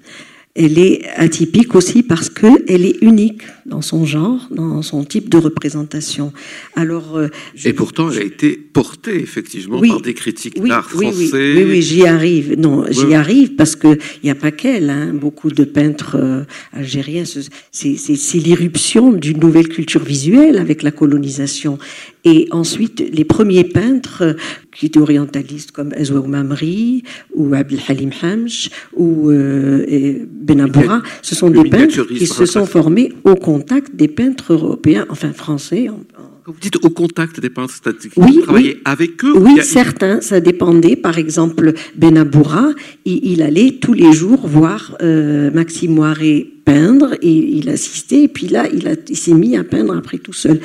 Elle est atypique aussi parce qu'elle est unique dans son genre, dans son type de représentation. Alors, euh, et pourtant, elle a été portée effectivement par des critiques d'art français. Oui, oui, j'y arrive. Non, j'y arrive parce que il n'y a pas qu'elle. Hein. Beaucoup de peintres euh, algériens, c'est l'irruption d'une nouvelle culture visuelle avec la colonisation. Et ensuite, les premiers peintres qui étaient orientalistes comme Ezwa Mamri ou Abdel Halim Hamch ou euh, Benaboura, ce sont des peintres qui se sont formés au contact des peintres européens, enfin français. Vous dites au contact des peintres, c'est-à-dire oui, travailler avec eux Oui, certains, ça dépendait. Par exemple, Benaboura, il, il allait tous les jours voir euh, Maxime Moiré peindre et il assistait et puis là il, il s'est mis à peindre après tout seul.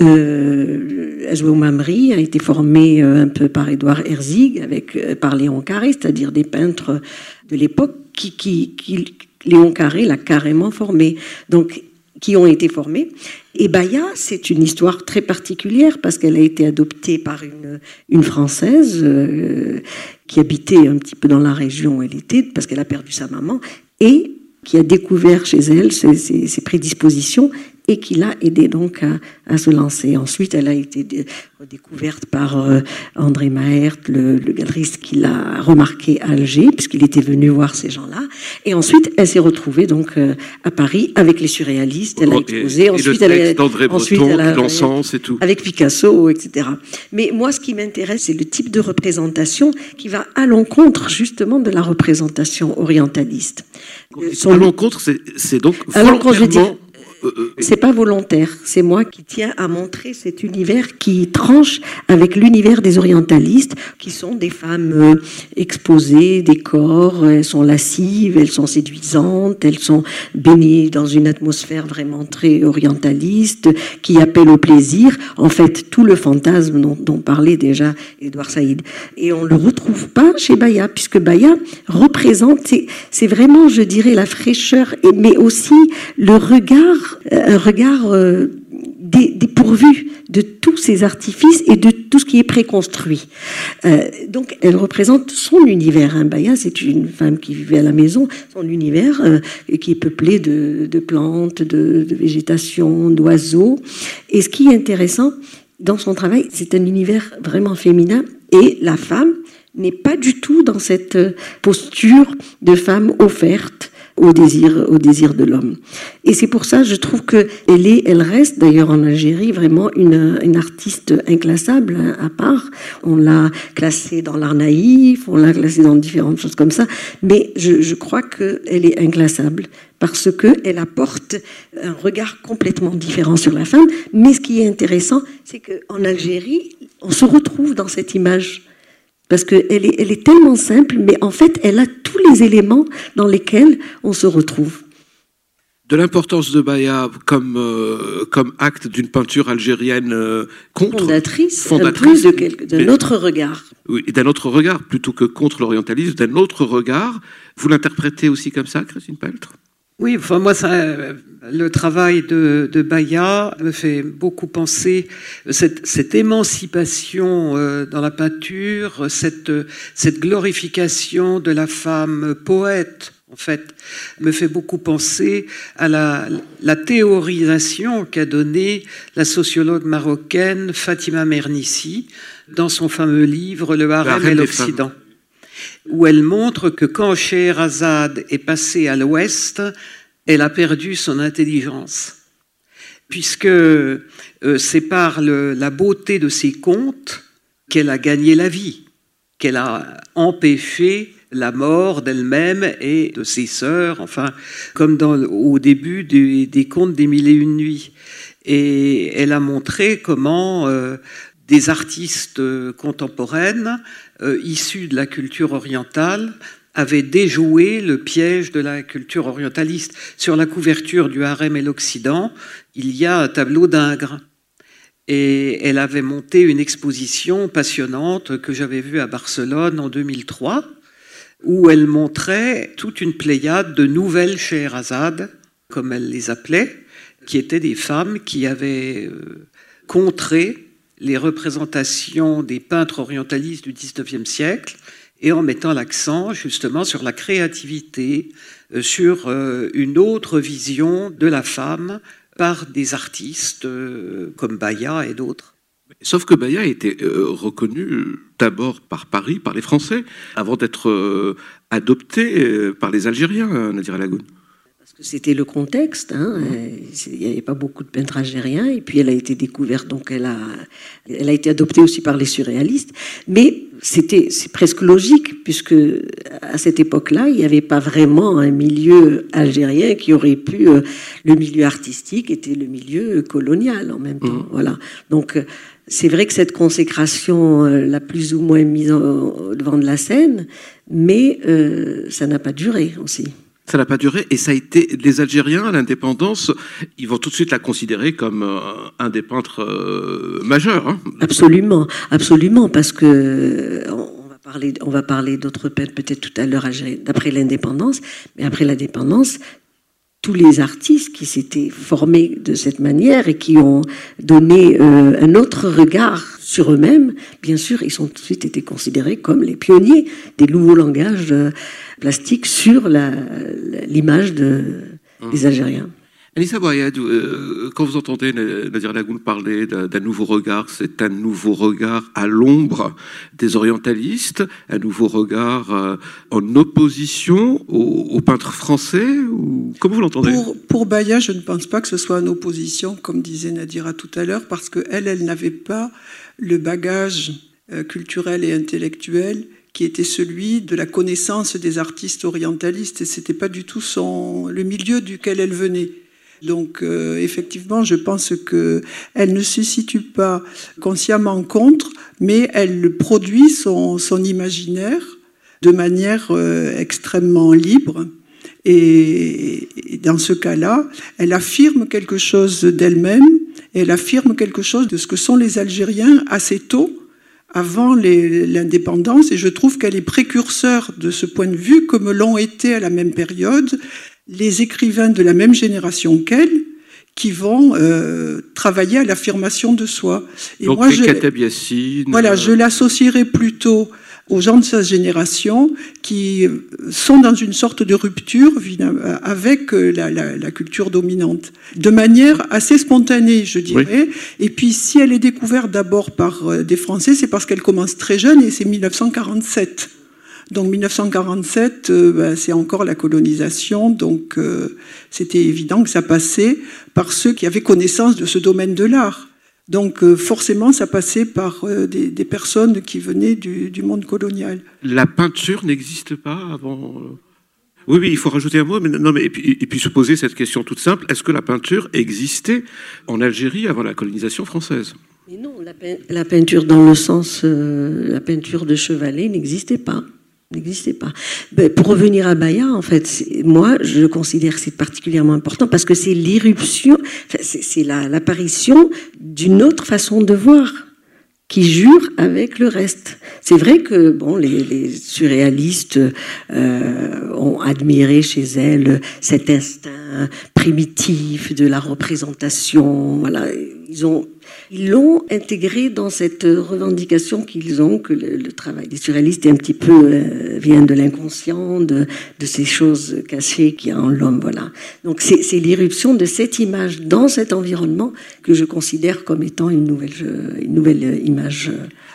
Euh, Mamri a été formé euh, un peu par Édouard Herzig avec euh, par Léon Carré, c'est-à-dire des peintres de l'époque qui, qui, qui Léon Carré l'a carrément formé. Donc qui ont été formés. Et Baya, c'est une histoire très particulière parce qu'elle a été adoptée par une, Française euh, qui habitait un petit peu dans la région où elle était parce qu'elle a perdu sa maman et qui a découvert chez elle ses, prédispositions et qui l'a aidé donc à, se lancer. Ensuite, elle a été découverte par euh, André Maert, le, galeriste qui l'a remarqué à Alger, puisqu'il était venu voir ces gens-là. Et ensuite, elle s'est retrouvée donc euh, à Paris avec les surréalistes. Elle a exposé. ensuite, elle a, ensuite, elle a, et tout. Avec Picasso, etc. Mais moi, ce qui m'intéresse, c'est le type de représentation qui va à l'encontre justement de la représentation orientaliste. À l'encontre, c'est donc volontairement euh, euh, c'est pas volontaire, c'est moi qui tiens à montrer cet univers qui tranche avec l'univers des orientalistes, qui sont des femmes euh, exposées, des corps, elles sont lascives, elles sont séduisantes, elles sont baignées dans une atmosphère vraiment très orientaliste, qui appelle au plaisir. En fait, tout le fantasme dont, parlait déjà Édouard Saïd. Et on le retrouve pas chez Baya, puisque Baya représente, c'est vraiment, je dirais, la fraîcheur, mais aussi le regard euh, un regard euh, dépourvu de tous ces artifices et de tout ce qui est préconstruit. Euh, donc, elle représente son univers. Hein. Baya, c'est une femme qui vivait à la maison, son univers qui est peuplé de, plantes, de, de végétation, d'oiseaux. Et ce qui est intéressant dans son travail, c'est un univers vraiment féminin et la femme n'est pas du tout dans cette posture de femme offerte au désir, au désir de l'homme. Et c'est pour ça, je trouve que elle est, elle reste d'ailleurs en Algérie vraiment une, une artiste inclassable hein, à part. On l'a classée dans l'art naïf, on l'a classée dans différentes choses comme ça, mais je, je crois qu'elle est inclassable parce qu'elle apporte un regard complètement différent sur la femme. Mais ce qui est intéressant, c'est qu'en Algérie, on se retrouve dans cette image parce qu'elle est, elle est tellement simple, mais en fait, elle a tous les éléments dans lesquels on se retrouve. De l'importance de Baya comme, euh, comme acte d'une peinture algérienne euh, contre. Fondatrice, fondatrice d'un autre regard. Oui, d'un autre regard, plutôt que contre l'orientalisme, d'un autre regard. Vous l'interprétez aussi comme ça, Christine Peltre? Oui, enfin moi, ça, le travail de, de Baya me fait beaucoup penser cette, cette émancipation euh, dans la peinture, cette, cette glorification de la femme poète. En fait, me fait beaucoup penser à la, la théorisation qu'a donnée la sociologue marocaine Fatima Mernissi dans son fameux livre Le harem et l'Occident où elle montre que quand Scheherazade est passée à l'ouest, elle a perdu son intelligence, puisque euh, c'est par la beauté de ses contes qu'elle a gagné la vie, qu'elle a empêché la mort d'elle-même et de ses sœurs, enfin, comme au début des, contes des Mille et Une Nuits. Et elle a montré comment euh, des artistes contemporaines euh, issus de la culture orientale avaient déjoué le piège de la culture orientaliste. Sur la couverture du Harem et l'Occident, il y a un tableau d'Ingres. Et elle avait monté une exposition passionnante que j'avais vue à Barcelone en 2003, où elle montrait toute une pléiade de nouvelles Scheherazade, comme elle les appelait, qui étaient des femmes qui avaient euh, contré les représentations des peintres orientalistes du XIXe siècle et en mettant l'accent justement sur la créativité, euh, sur euh, une autre vision de la femme par des artistes euh, comme Baya et d'autres. Sauf que Baya été reconnu d'abord par Paris, par les Français, avant d'être adopté par les Algériens, Nadir Lagoun. C'était le contexte. Hein. Il n'y avait pas beaucoup de peintres algériens. Et puis elle a été découverte, donc elle a, elle a été adoptée aussi par les surréalistes. Mais c'était c'est presque logique puisque à cette époque-là, il n'y avait pas vraiment un milieu algérien qui aurait pu euh, le milieu artistique était le milieu colonial en même temps. Mmh. Voilà. Donc c'est vrai que cette consécration euh, l'a plus ou moins mise en, devant de la scène, mais euh, ça n'a pas duré aussi. Ça n'a pas duré et ça a été les Algériens à l'indépendance, ils vont tout de suite la considérer comme euh, un des peintres euh, majeurs. Hein. Absolument, absolument, parce que euh, on va parler, d'autres peintres peut-être tout à l'heure d'après l'indépendance, mais après l'indépendance, tous les artistes qui s'étaient formés de cette manière et qui ont donné un autre regard sur eux-mêmes, bien sûr, ils ont tout de suite été considérés comme les pionniers des nouveaux langages plastique sur l'image de, mmh. des Algériens. Anissa Boyad, euh, quand vous entendez Nadir Lagoun parler d'un nouveau regard, c'est un nouveau regard à l'ombre des orientalistes, un nouveau regard euh, en opposition aux, peintres français ou Comment vous l'entendez? Pour, pour Baya, je ne pense pas que ce soit en opposition, comme disait Nadira tout à l'heure, parce qu'elle, elle n'avait pas le bagage euh, culturel et intellectuel qui était celui de la connaissance des artistes orientalistes et c'était pas du tout son, le milieu duquel elle venait. Donc euh, effectivement, je pense que elle ne se situe pas consciemment contre, mais elle produit son, son imaginaire de manière euh, extrêmement libre. Et, et dans ce cas-là, elle affirme quelque chose d'elle-même, elle affirme quelque chose de ce que sont les Algériens assez tôt, avant l'indépendance et je trouve qu'elle est précurseur de ce point de vue comme l'ont été à la même période les écrivains de la même génération qu'elle qui vont euh, travailler à l'affirmation de soi. Et Donc moi, je, voilà, je euh, l'associerais plutôt aux gens de sa génération qui sont dans une sorte de rupture avec euh, la, culture dominante, de manière assez spontanée, je dirais. Et puis, si elle est découverte d'abord par euh, des Français, c'est parce qu'elle commence très jeune et c'est 1947. Donc 1947, euh, ben, c'est encore la colonisation, donc c'était évident que ça passait par ceux qui avaient connaissance de ce domaine de l'art. Donc euh, forcément, ça passait par euh, des, personnes qui venaient du, monde colonial. La peinture n'existe pas avant euh oui, oui, il faut rajouter un mot, mais non, mais et puis, se poser cette question toute simple est-ce que la peinture existait en Algérie avant la colonisation française? Mais non, la, peinture dans le sens, la peinture de chevalet n'existait pas n'existait pas. Ben, pour revenir à Baya, en fait, moi, je considère que c'est particulièrement important parce que c'est l'irruption, c'est l'apparition d'une autre façon de voir qui jure avec le reste. C'est vrai que bon, les, surréalistes euh, ont admiré chez elle cet instinct primitif de la représentation. Voilà, ils ont ils l'ont intégré dans cette revendication qu'ils ont, que le, travail des surréalistes est un petit peu euh, vient de l'inconscient, de, de, ces choses cachées qu'il y a en l'homme. Voilà. Donc c'est l'irruption de cette image dans cet environnement que je considère comme étant une nouvelle, une nouvelle image.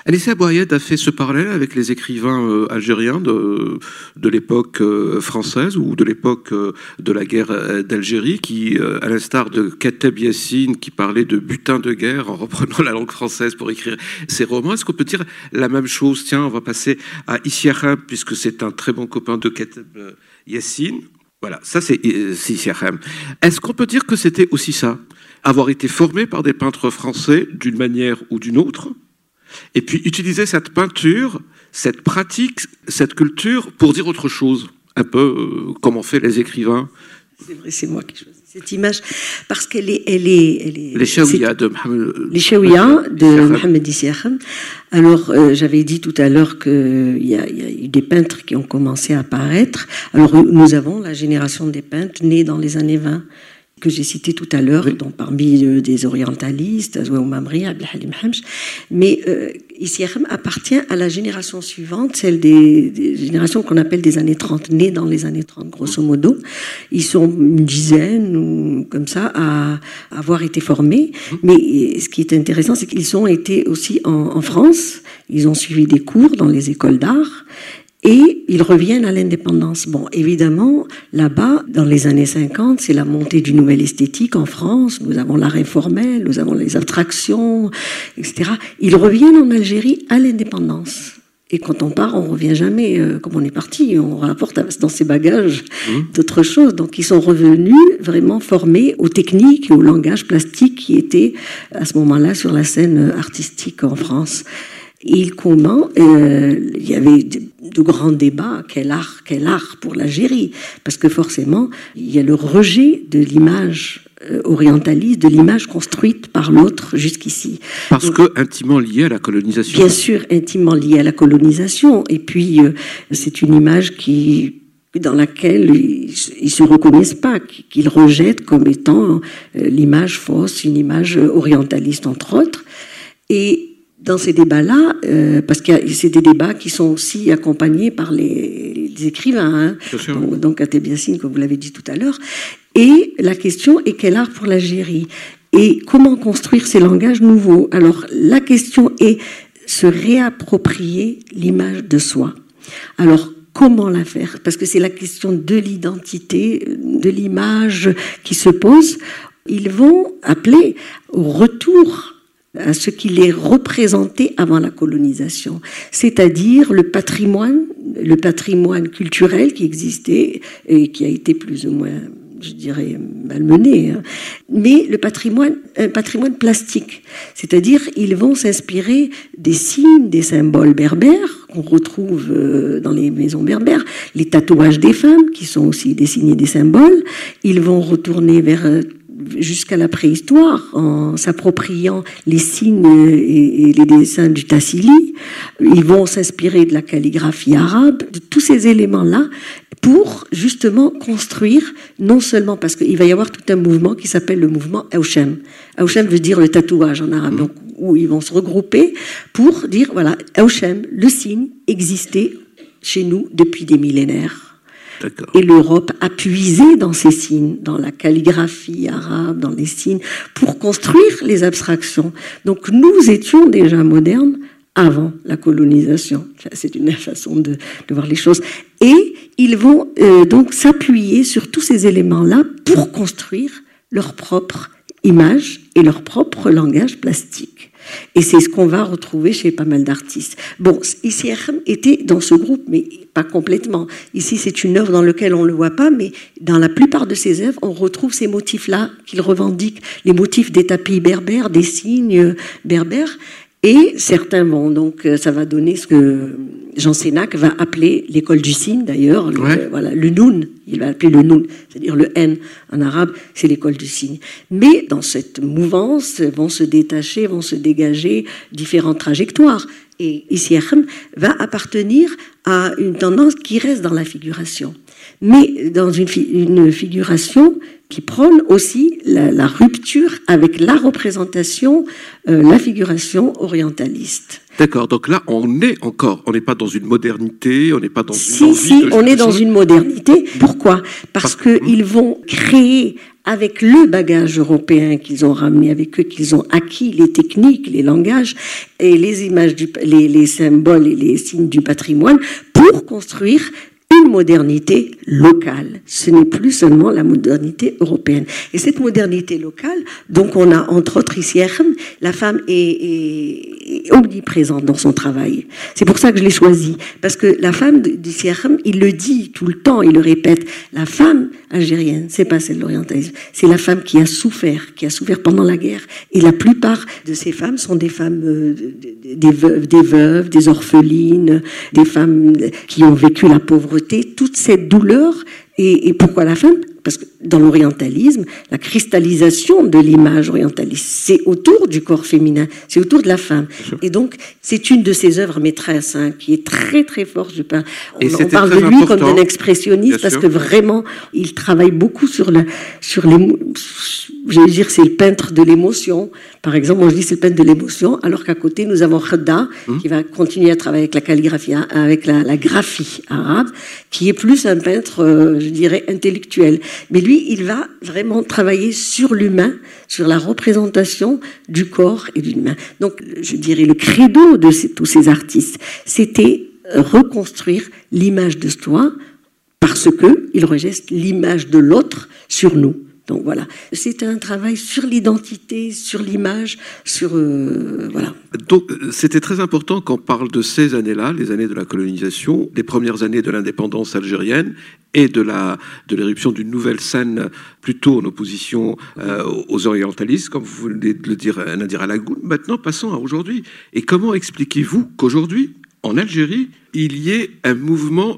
Alicia Boyed a fait ce parallèle avec les écrivains euh, algériens de, l'époque euh, française ou de l'époque de la guerre d'Algérie, qui, à l'instar de Kateb Yassine, qui parlait de butin de guerre en reprenant la langue française pour écrire ses romans. Est-ce qu'on peut dire la même chose? Tiens, on va passer à Issiarem, puisque c'est un très bon copain de Keteb euh, Yassine. Voilà, ça c'est euh, Issiarem. Est-ce qu'on peut dire que c'était aussi ça? Avoir été formé par des peintres français d'une manière ou d'une autre, et puis utiliser cette peinture, cette pratique, cette culture pour dire autre chose, un peu euh, comme on fait les écrivains. C'est vrai, c'est moi qui choisis cette image, parce qu'elle est, elle est, elle est les Shawiya de Mohamed, les de Mohamed Alors, euh, j'avais dit tout à l'heure qu'il y, y, a eu des peintres qui ont commencé à apparaître. Alors, nous avons la génération des peintres nés dans les années 20. Que j'ai cité tout à l'heure, dont parmi euh, des orientalistes, Mamri, Abdelhalim Hamch. Mais euh, appartient à la génération suivante, celle des, générations qu'on appelle des années 30, nées dans les années 30, grosso modo. Ils sont une dizaine ou comme ça à, avoir été formés. Mais ce qui est intéressant, c'est qu'ils ont été aussi en, en France. Ils ont suivi des cours dans les écoles d'art et ils reviennent à l'indépendance. Bon, évidemment, là-bas, dans les années 50, c'est la montée du nouvel esthétique en France. Nous avons l'art informel, nous avons les abstractions, etc. Ils reviennent en Algérie à l'indépendance. Et quand on part, on revient jamais euh, comme on est parti. On rapporte dans ses bagages mmh. d'autres choses. Donc, ils sont revenus vraiment formés aux techniques et au langage plastique qui étaient à ce moment-là sur la scène artistique en France. Il comment euh, il y avait de grands débats, quel art, quel art pour l'Algérie, parce que forcément, il y a le rejet de l'image euh, orientaliste, de l'image construite par l'autre jusqu'ici. Parce que intimement lié à la colonisation. Bien sûr, intimement lié à la colonisation. Et puis, euh, c'est une image qui dans laquelle ils, ne se reconnaissent pas, qu'ils rejettent comme étant l'image fausse, une image orientaliste entre autres. Et dans ces débats-là, euh, parce que c'est des débats qui sont aussi accompagnés par les, écrivains, hein, donc, donc Biassine, comme vous l'avez dit tout à l'heure, et la question est quel art pour l'Algérie et comment construire ces langages nouveaux? Alors la question est se réapproprier l'image de soi. Alors comment la faire? Parce que c'est la question de l'identité, de l'image qui se pose. Ils vont appeler au retour à ce qu'il est représenté avant la colonisation, c'est-à-dire le patrimoine, le patrimoine culturel qui existait et qui a été plus ou moins, je dirais, malmené, hein. mais le patrimoine, un patrimoine plastique, c'est-à-dire ils vont s'inspirer des signes, des symboles berbères qu'on retrouve euh, dans les maisons berbères, les tatouages des femmes qui sont aussi des signes et des symboles, ils vont retourner vers euh, jusqu'à la préhistoire en s'appropriant les signes et, les dessins du Tassili. Ils vont s'inspirer de la calligraphie arabe, de tous ces éléments-là pour justement construire, non seulement parce qu'il va y avoir tout un mouvement qui s'appelle le mouvement Aouchem. Aouchem veut dire le tatouage en arabe, donc où ils vont se regrouper pour dire, voilà, Aouchem, le signe, existait chez nous depuis des millénaires. Et l'Europe a puisé dans ces signes, dans la calligraphie arabe, dans les signes, pour construire les abstractions. Donc nous étions déjà modernes avant la colonisation. C'est une façon de, voir les choses. Et ils vont euh, donc s'appuyer sur tous ces éléments-là pour construire leur propre image et leur propre langage plastique. Et c'est ce qu'on va retrouver chez pas mal d'artistes. Bon, ICRM était dans ce groupe, mais pas complètement. Ici, c'est une œuvre dans laquelle on ne le voit pas, mais dans la plupart de ses œuvres, on retrouve ces motifs-là qu'il revendique, les motifs des tapis berbères, des signes berbères. Et certains vont, donc euh, ça va donner ce que Jean Sénac va appeler l'école du signe d'ailleurs, le, voilà, le noun, il va appeler le noun, c'est-à-dire le n en arabe, c'est l'école du signe. Mais dans cette mouvance vont se détacher, vont se dégager différentes trajectoires. Et ICRM va appartenir à une tendance qui reste dans la figuration, mais dans une, une figuration qui prône aussi la, rupture avec la représentation, euh, la figuration orientaliste. D'accord, donc là, on est encore, on n'est pas dans une modernité, on n'est pas dans si, une. Si, si, on est dans une modernité. Pourquoi? Parce, qu'ils vont créer avec le bagage européen qu'ils ont ramené avec eux, qu'ils ont acquis, les techniques, les langages et les images, du, les, les symboles et les signes du patrimoine, pour construire une modernité locale. Ce n'est plus seulement la modernité européenne. Et cette modernité locale, donc on a entre autres ici, la femme est, omniprésente dans son travail. C'est pour ça que je l'ai choisi. Parce que la femme du Sierra, il le dit tout le temps, il le répète, la femme algérienne, c'est pas celle de l'orientalisme, c'est la femme qui a souffert, qui a souffert pendant la guerre. Et la plupart de ces femmes sont des femmes, euh, des veuves, des veuves, des orphelines, des femmes qui ont vécu la pauvreté toute cette douleur. Et, pourquoi la femme parce que dans l'orientalisme, la cristallisation de l'image orientaliste, c'est autour du corps féminin, c'est autour de la femme. Et donc, c'est une de ses œuvres maîtresses, hein, qui est très très forte. Je parle, on, on parle de lui comme d'un expressionniste parce que vraiment, il travaille beaucoup sur la, sur les, je vais dire, c'est le peintre de l'émotion. Par exemple, moi je dis c'est le peintre de l'émotion, alors qu'à côté nous avons Khadda hum. qui va continuer à travailler avec la calligraphie, hein, avec la, la graphie arabe, qui est plus un peintre, euh, je dirais, intellectuel. Mais lui, il va vraiment travailler sur l'humain, sur la représentation du corps et de l'humain. Donc, je dirais, le credo de ces, tous ces artistes, c'était reconstruire l'image de soi parce que il rejette l'image de l'autre sur nous. Donc voilà, c'est un travail sur l'identité, sur l'image, sur euh, voilà. Donc euh, c'était très important qu'on parle de ces années-là, les années de la colonisation, des premières années de l'indépendance algérienne et de la de l'éruption d'une nouvelle scène plutôt en opposition euh, aux orientalistes, comme vous venez de le dire Nadir Alagoun. Maintenant, passons à aujourd'hui. Et comment expliquez-vous qu'aujourd'hui, en Algérie, il y ait un mouvement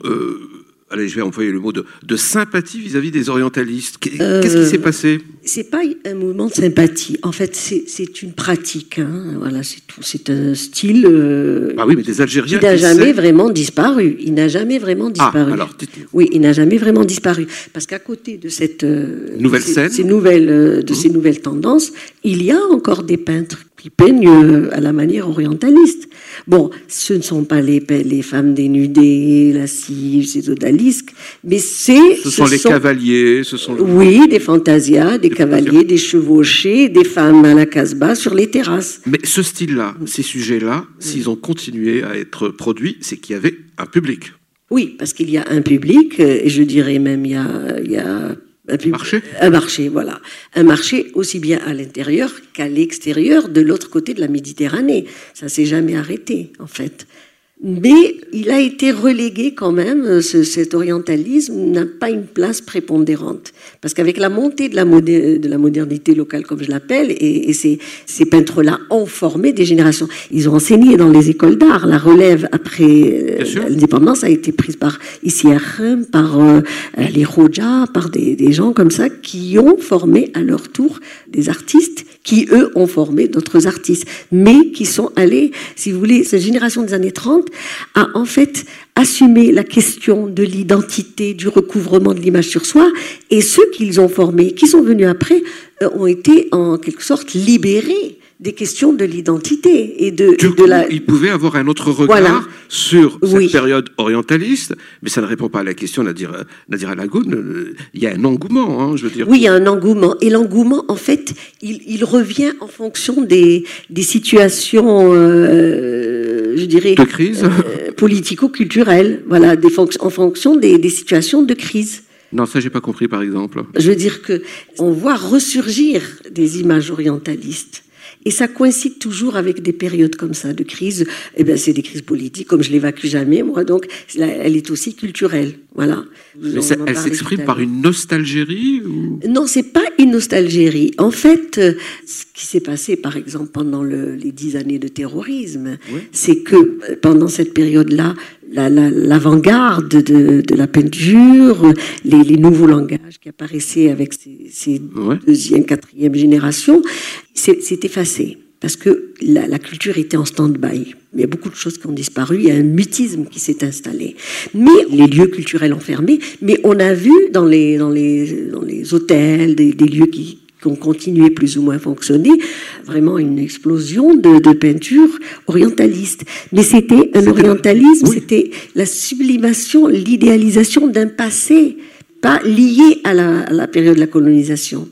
allez, je vais employer le mot de, de sympathie vis-à-vis des orientalistes. Qu'est-ce qui s'est passé? C'est pas un mouvement de sympathie. En fait, c'est une pratique. Hein. Voilà, c'est tout. C'est un style. Euh, ah oui, mais des Algériens. Qui n'a jamais vraiment disparu. Il n'a jamais vraiment disparu. Ah, alors, oui, il n'a jamais vraiment disparu. Parce qu'à côté de cette euh, nouvelle scène, ces nouvelles, euh, de mmh. ces nouvelles tendances, il y a encore des peintres qui peignent à la manière orientaliste. Bon, ce ne sont pas les, les femmes dénudées, lascives, ces odalisques, mais c'est... Ce, sont les cavaliers, ce sont... Oui, des fantasias, des, cavaliers, des chevauchés, des femmes à la casbah sur les terrasses. Mais ce style-là, ces sujets-là, s'ils ont continué à être produits, c'est qu'il y avait un public. Oui, parce qu'il y a un public, euh, et je dirais même il y a, il y a un marché Un marché, voilà. Un marché aussi bien à l'intérieur qu'à l'extérieur, de l'autre côté de la Méditerranée. Ça s'est jamais arrêté, en fait. Mais il a été relégué quand même, euh, cet orientalisme n'a pas une place prépondérante. Parce qu'avec la montée de la, de la, modernité locale, comme je l'appelle, et, ces, ces peintres-là ont formé des générations. Ils ont enseigné dans les écoles d'art. La relève après euh, l'indépendance a été prise par ici par euh, les Roja, par des, des gens comme ça qui ont formé à leur tour des artistes qui, eux, ont formé d'autres artistes, mais qui sont allés, si vous voulez, cette génération des années 30 a en fait assumé la question de l'identité, du recouvrement de l'image sur soi, et ceux qu'ils ont formés, qui sont venus après, euh, ont été en quelque sorte libérés des questions de l'identité et de, de la. Il pouvait avoir un autre regard sur cette période orientaliste, mais ça ne répond pas à la question, Nadira, Nadira Lagoun. Euh, il y a un engouement, hein, je veux dire. Oui, il y a un engouement. Et l'engouement, en fait, il, il, revient en fonction des, des situations, euh, je dirais. De crise euh, Politico-culturelles, voilà, des en fonction des, des situations de crise. Non, ça j'ai pas compris par exemple. Je veux dire que on voit ressurgir des images orientalistes et ça coïncide toujours avec des périodes comme ça de crise. Eh bien, c'est des crises politiques, comme je l'évacue jamais, moi. Donc, elle est aussi culturelle. Voilà. Mais elle s'exprime par une nostalgie ou... Non, c'est pas une nostalgie. En fait, euh, ce qui s'est passé, par exemple, pendant le, les dix années de terrorisme, c'est que pendant cette période-là, l'avant-garde de, de, la peinture, les, les, nouveaux langages qui apparaissaient avec ces, ces deuxième, quatrième génération, c'est effacé parce que la, la, culture était en stand-by. Il y a beaucoup de choses qui ont disparu, il y a un mutisme qui s'est installé. Mais les lieux culturels ont fermé, mais on a vu dans les, dans les, dans les hôtels des, des lieux qui, qui ont continué plus ou moins à fonctionner, vraiment une explosion de, de peinture orientaliste. Mais c'était un orientalisme, c'était la sublimation, l'idéalisation d'un passé, pas lié à la, à la période de la colonisation,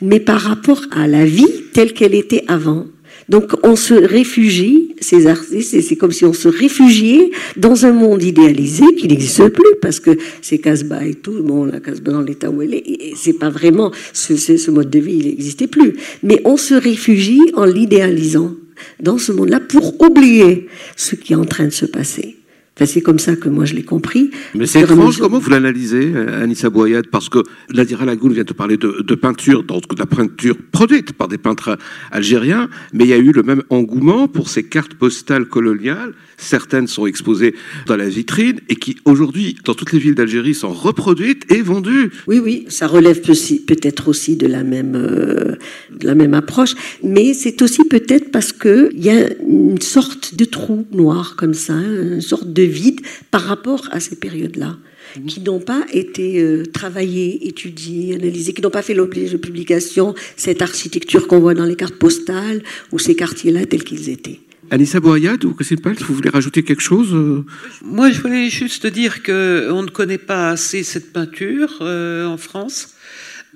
mais par rapport à la vie telle qu'elle était avant. Donc on se réfugie, ces c'est comme si on se réfugiait dans un monde idéalisé qui n'existe plus parce que c'est Casbah et tout, bon, la Casbah dans l'état où elle est, c'est pas vraiment ce, ce mode de vie, il n'existait plus. Mais on se réfugie en l'idéalisant dans ce monde-là pour oublier ce qui est en train de se passer c'est comme ça que moi je l'ai compris. Mais c'est étrange, comment vous l'analysez, Anissa Boyad Parce que Ladira Lagoun vient de parler de, de, peinture, donc de la peinture produite par des peintres algériens, mais il y a eu le même engouement pour ces cartes postales coloniales certaines sont exposées dans la vitrine et qui aujourd'hui, dans toutes les villes d'Algérie, sont reproduites et vendues. Oui, oui, ça relève peut-être aussi de la même, euh, de la même approche, mais c'est aussi peut-être parce qu'il y a une sorte de trou noir comme ça, une sorte de vide par rapport à ces périodes-là mhm. qui n'ont pas été euh, travaillées, étudiées, analysées, qui n'ont pas fait l'objet de publications, cette architecture qu'on voit dans les cartes postales ou ces quartiers-là tels qu'ils étaient. Anissa Boyad ou Christine Pelt, vous voulez rajouter quelque chose euh Moi, je voulais juste dire qu'on ne connaît pas assez cette peinture euh, en France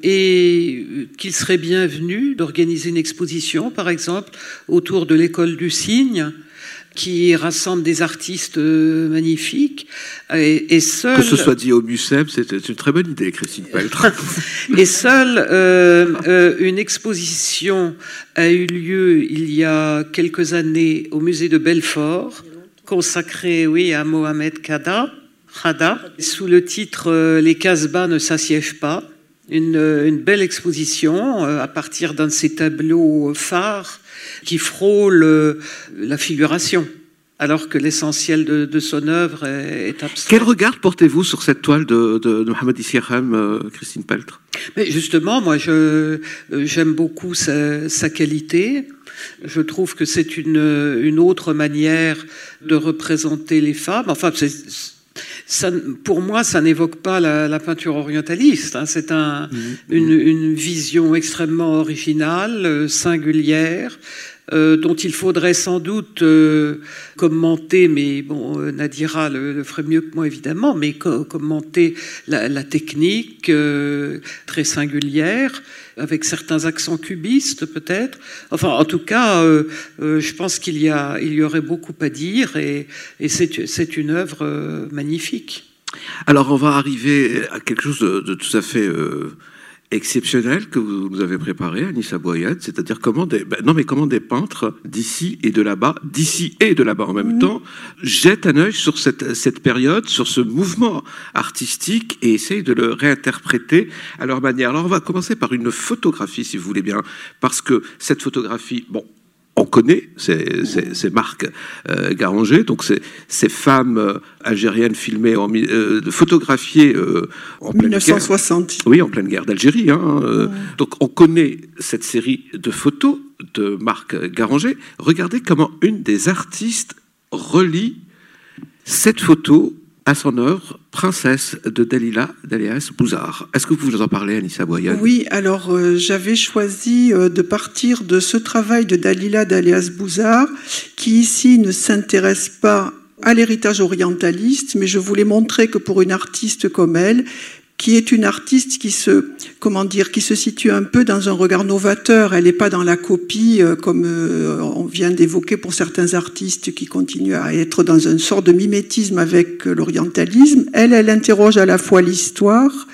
et qu'il serait bienvenu d'organiser une exposition, par exemple, autour de l'école du cygne, qui rassemble des artistes euh, magnifiques. Et, seul... Que ce soit dit au Mucem, c'est une très bonne idée, Christine Peltre. et seule euh, euh, une exposition a eu lieu il y a quelques années au musée de Belfort, consacrée oui, à Mohamed Khada, Khada sous le titre Les Casbah ne s'assiègent pas. Une, une, belle exposition à partir d'un de ces tableaux phares qui frôle euh, la figuration alors que l'essentiel de, son œuvre est, abstrait. Quel regard portez-vous sur cette toile de, de, de Mohamed euh, Christine Peltre? Mais Justement, moi, euh, j'aime beaucoup sa, sa, qualité. Je trouve que c'est une, une, autre manière de représenter les femmes. Enfin, c'est pour moi, ça n'évoque pas la, peinture orientaliste. Hein. C'est un, mmh. une, vision extrêmement originale, euh, singulière, euh, dont il faudrait sans doute euh, commenter, mais bon, Nadira le, ferait mieux que moi évidemment, mais commenter la, technique très singulière avec certains accents cubistes peut-être. Enfin, en tout cas, euh, euh, je pense qu'il y, y aurait beaucoup à dire et, c'est une œuvre euh, magnifique. Alors, on va arriver à quelque chose de tout à fait exceptionnel que vous nous avez préparé, Anissa Boyade, c'est-à-dire comment des, ben non mais comment des peintres d'ici et de là-bas, d'ici et de là-bas en même mmh. temps, jettent un œil sur cette, cette période, sur ce mouvement artistique et essayent de le réinterpréter à leur manière. Alors on va commencer par une photographie, si vous voulez bien, parce que cette photographie, bon, on connaît ces, ces, marques euh, Garanger, donc ces, ces femmes euh, algériennes filmées, en, euh, photographiées euh, en 1960. Oui, en pleine guerre d'Algérie. Hein, Donc on connaît cette série de photos de Marc Garanger. Regardez comment une des artistes relie cette photo à son œuvre Princesse de Dalila d'Alias Bouzard. Est-ce que vous en parlez, Anissa Boyan Oui, alors euh, j'avais choisi euh, de partir de ce travail de Dalila d'Alias Bouzard, qui ici ne s'intéresse pas à l'héritage orientaliste, mais je voulais montrer que pour une artiste comme elle, qui est une artiste qui se, comment dire, qui se situe un peu dans un regard novateur. Elle n'est pas dans la copie euh, comme euh, on vient d'évoquer pour certains artistes qui continuent à être dans une sorte de mimétisme avec euh, l'orientalisme. Elle, elle interroge à la fois l'histoire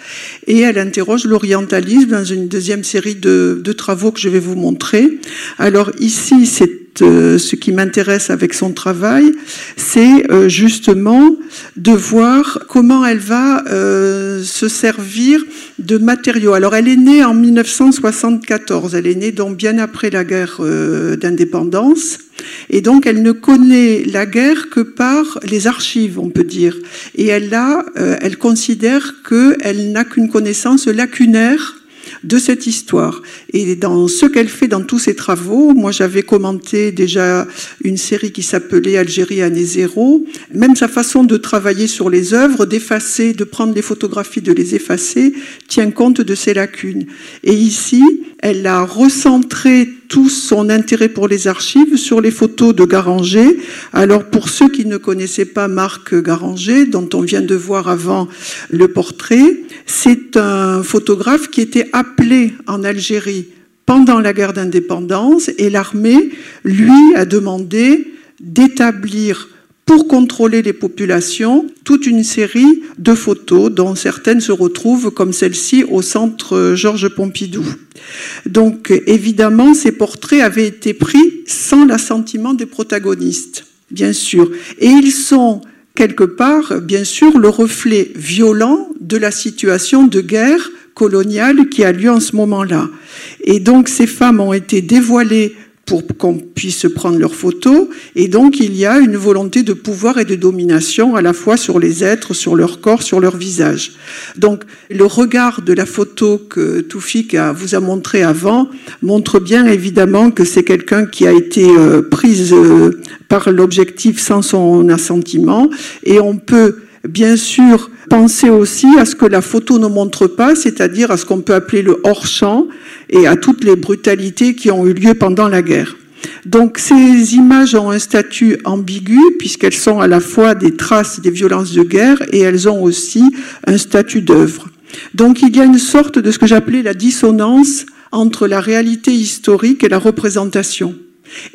et elle interroge l'orientalisme dans une deuxième série de, de travaux que je vais vous montrer. Alors ici, c'est euh, ce qui m'intéresse avec son travail, c'est euh, justement de voir comment elle va euh, se servir de matériaux. Alors, elle est née en 1974. Elle est née donc bien après la guerre d'indépendance. Et donc, elle ne connaît la guerre que par les archives, on peut dire. Et elle, a, elle considère qu'elle n'a qu'une connaissance lacunaire de cette histoire. Et dans ce qu'elle fait dans tous ses travaux, moi j'avais commenté déjà une série qui s'appelait Algérie année zéro, même sa façon de travailler sur les œuvres, d'effacer, de prendre les photographies, de les effacer, tient compte de ces lacunes. Et ici, elle a recentré tout son intérêt pour les archives sur les photos de Garanger. Alors pour ceux qui ne connaissaient pas Marc Garanger, dont on vient de voir avant le portrait, c'est un photographe qui était appelé en Algérie pendant la guerre d'indépendance et l'armée lui a demandé d'établir pour contrôler les populations toute une série de photos dont certaines se retrouvent comme celle-ci au centre Georges Pompidou. Donc évidemment, ces portraits avaient été pris sans l'assentiment des protagonistes, bien sûr. Et ils sont quelque part, bien sûr, le reflet violent de la situation de guerre coloniale qui a lieu en ce moment-là. Et donc ces femmes ont été dévoilées pour qu'on puisse prendre leurs photos. Et donc, il y a une volonté de pouvoir et de domination à la fois sur les êtres, sur leur corps, sur leur visage. Donc, le regard de la photo que Toufik vous a montré avant montre bien évidemment que c'est quelqu'un qui a été euh, prise euh, par l'objectif sans son assentiment. Et on peut bien sûr penser aussi à ce que la photo ne montre pas, c'est-à-dire à ce qu'on peut appeler le hors-champ et à toutes les brutalités qui ont eu lieu pendant la guerre. Donc ces images ont un statut ambigu puisqu'elles sont à la fois des traces des violences de guerre et elles ont aussi un statut d'œuvre. Donc il y a une sorte de ce que j'appelais la dissonance entre la réalité historique et la représentation.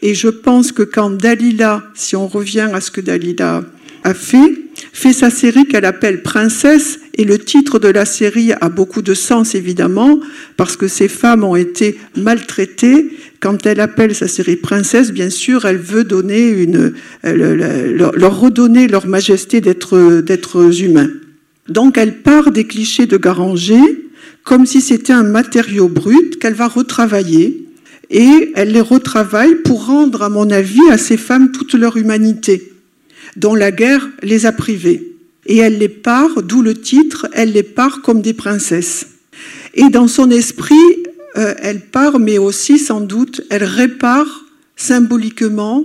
Et je pense que quand Dalila, si on revient à ce que Dalila a fait, fait sa série qu'elle appelle Princesse, et le titre de la série a beaucoup de sens évidemment, parce que ces femmes ont été maltraitées. Quand elle appelle sa série Princesse, bien sûr, elle veut donner une, leur redonner leur majesté d'être humains. Donc elle part des clichés de Garanger comme si c'était un matériau brut qu'elle va retravailler, et elle les retravaille pour rendre, à mon avis, à ces femmes toute leur humanité dont la guerre les a privées. Et elle les part, d'où le titre, elle les part comme des princesses. Et dans son esprit, euh, elle part, mais aussi sans doute, elle répare symboliquement,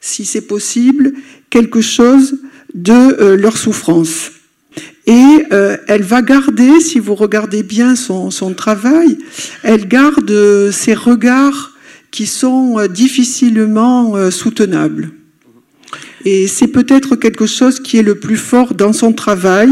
si c'est possible, quelque chose de euh, leur souffrance. Et euh, elle va garder, si vous regardez bien son, son travail, elle garde ces regards qui sont difficilement soutenables. Et c'est peut-être quelque chose qui est le plus fort dans son travail.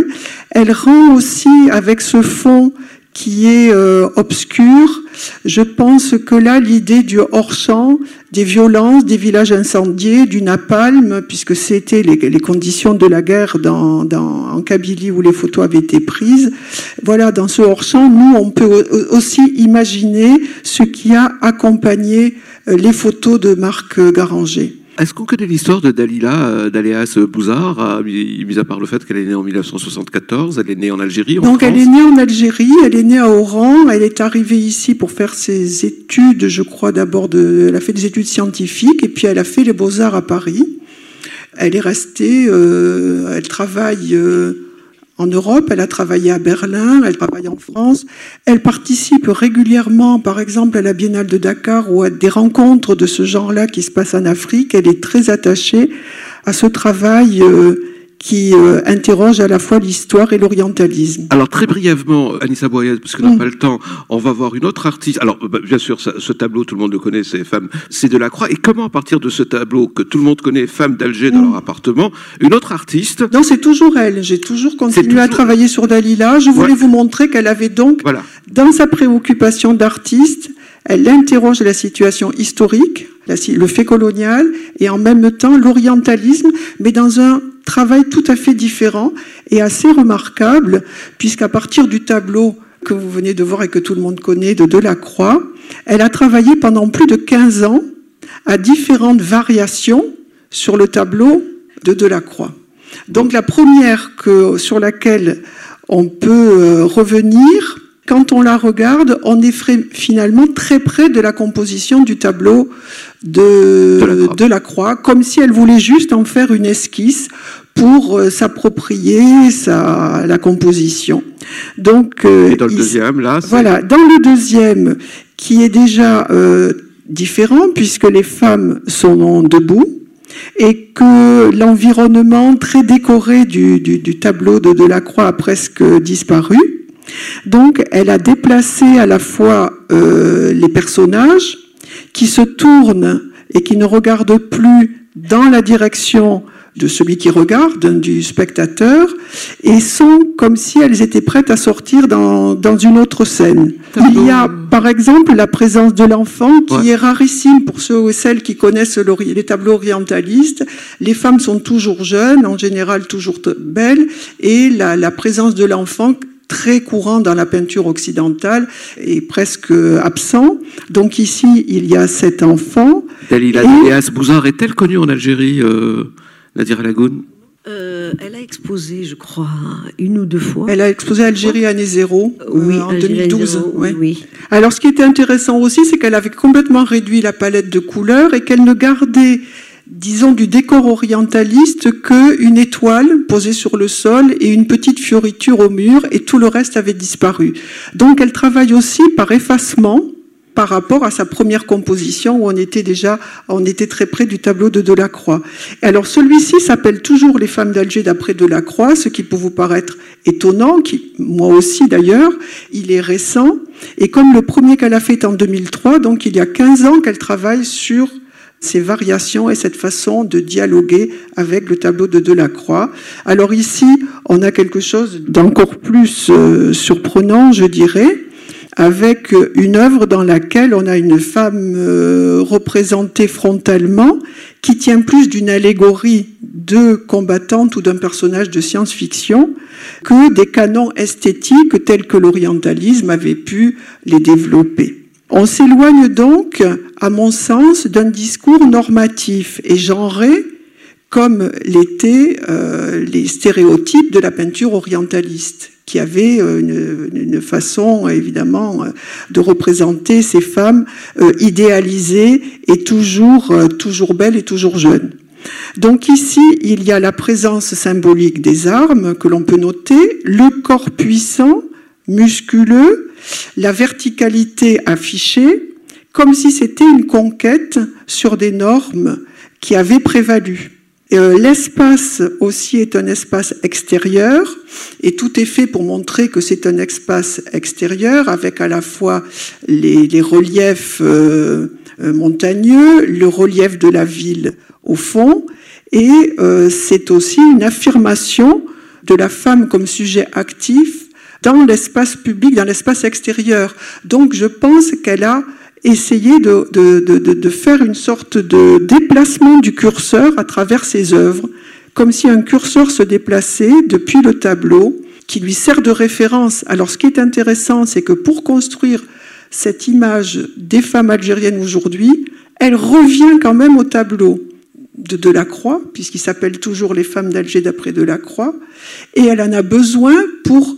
Elle rend aussi avec ce fond qui est euh, obscur. Je pense que là, l'idée du hors-champ, des violences, des villages incendiés, du napalm, puisque c'était les, conditions de la guerre dans, en Kabylie où les photos avaient été prises. Voilà, dans ce hors-champ, nous, on peut aussi imaginer ce qui a accompagné euh, les photos de Marc Garanger. Est-ce qu'on connaît l'histoire de Dalila, euh, d'Aléas Bouzard, mis à part le fait qu'elle est née en 1974, elle est née en Algérie en Donc elle est née en Algérie, elle est née à Oran, elle est arrivée ici pour faire ses études, je crois d'abord, de, elle a fait des études scientifiques et puis elle a fait les beaux-arts à Paris. Elle est restée, euh, elle travaille... Euh, en Europe, elle a travaillé à Berlin, elle travaille en France, elle participe régulièrement, par exemple, à la Biennale de Dakar ou à des rencontres de ce genre-là qui se passent en Afrique. Elle est très attachée à ce travail euh, qui euh, interroge à la fois l'histoire et l'orientalisme. Alors très brièvement, Anissa Boyez, parce qu'on n'a mm. pas le temps, on va voir une autre artiste. Alors bah, bien sûr, ce tableau, tout le monde le connaît, c'est Femmes, c'est de la Croix. Et comment à partir de ce tableau que tout le monde connaît, Femmes d'Alger dans mm. leur appartement, une autre artiste Non, c'est toujours elle. J'ai toujours continué à travailler sur Dalila. Je voulais vous montrer qu'elle avait donc, voilà. dans sa préoccupation d'artiste, elle interroge la situation historique, le fait colonial, et en même temps l'orientalisme, mais dans un travail tout à fait différent et assez remarquable, puisqu'à partir du tableau que vous venez de voir et que tout le monde connaît de Delacroix, elle a travaillé pendant plus de 15 ans à différentes variations sur le tableau de Delacroix. Donc la première que, sur laquelle on peut euh, revenir, quand on la regarde, on est finalement très près de la composition du tableau de, de, la, croix, comme si elle voulait juste en faire une esquisse pour euh, s'approprier la composition. Donc, euh, dans le deuxième, là, voilà, dans le deuxième, qui est déjà euh, différent puisque les femmes sont debout et que l'environnement très décoré du, tableau de Delacroix a presque disparu. Donc, elle a déplacé à la fois euh, les personnages qui se tournent et qui ne regardent plus dans la direction de celui qui regarde, du spectateur, et sont comme si elles étaient prêtes à sortir dans, dans une autre scène. Il y a, par exemple, la présence de l'enfant qui est rarissime pour ceux et celles qui connaissent les tableaux orientalistes. Les femmes sont toujours jeunes, en général toujours belles, et la, la présence de l'enfant très courant dans la peinture occidentale et presque absent. Donc ici, il y a cet enfant. Dalila et... Bouzard est-elle connue en Algérie, euh, Nadira Lagoun euh, euh, elle a exposé, je crois, une ou deux fois. Elle a exposé Algérie année zéro oui, en 2012. oui. Alors, ce qui était intéressant aussi, c'est qu'elle avait complètement réduit la palette de couleurs et qu'elle ne gardait disons, du décor orientaliste qu'une étoile posée sur le sol et une petite fioriture au mur, et tout le reste avait disparu. Donc elle travaille aussi par effacement par rapport à sa première composition où on était déjà, on était très près du tableau de Delacroix. Alors celui-ci s'appelle toujours Les femmes d'Alger d'après Delacroix, ce qui peut vous paraître étonnant, qui, moi aussi d'ailleurs, il est récent. Et comme le premier qu'elle a fait en 2003, donc il y a 15 ans qu'elle travaille sur ces variations et cette façon de dialoguer avec le tableau de Delacroix. Alors ici, on a quelque chose d'encore plus euh, surprenant, je dirais, avec une œuvre dans laquelle on a une femme euh, représentée frontalement qui tient plus d'une allégorie de combattante ou d'un personnage de science-fiction que des canons esthétiques tels que l'orientalisme avait pu les développer. On s'éloigne donc, à mon sens, d'un discours normatif et genré comme l'étaient euh, les stéréotypes de la peinture orientaliste, qui avait euh, une, façon évidemment euh, de représenter ces femmes idéalisées et toujours, toujours belles et toujours jeunes. Donc ici, il y a la présence symbolique des armes que l'on peut noter, le corps puissant, musculeux, la verticalité affichée, comme si c'était une conquête sur des normes qui avaient prévalu. Euh, l'espace aussi est un espace extérieur et tout est fait pour montrer que c'est un espace extérieur avec à la fois les, reliefs euh, euh, montagneux, le relief de la ville au fond et c'est aussi une affirmation de la femme comme sujet actif dans l'espace public, dans l'espace extérieur. Donc je pense qu'elle a essayé de, de, de, de, faire une sorte de déplacement du curseur à travers ses œuvres, comme si un curseur se déplaçait depuis le tableau, qui lui sert de référence. Alors ce qui est intéressant, c'est que pour construire cette image des femmes algériennes aujourd'hui, elle revient quand même au tableau de Delacroix, puisqu'il s'appelle toujours Les femmes d'Alger d'après Delacroix, et elle en a besoin pour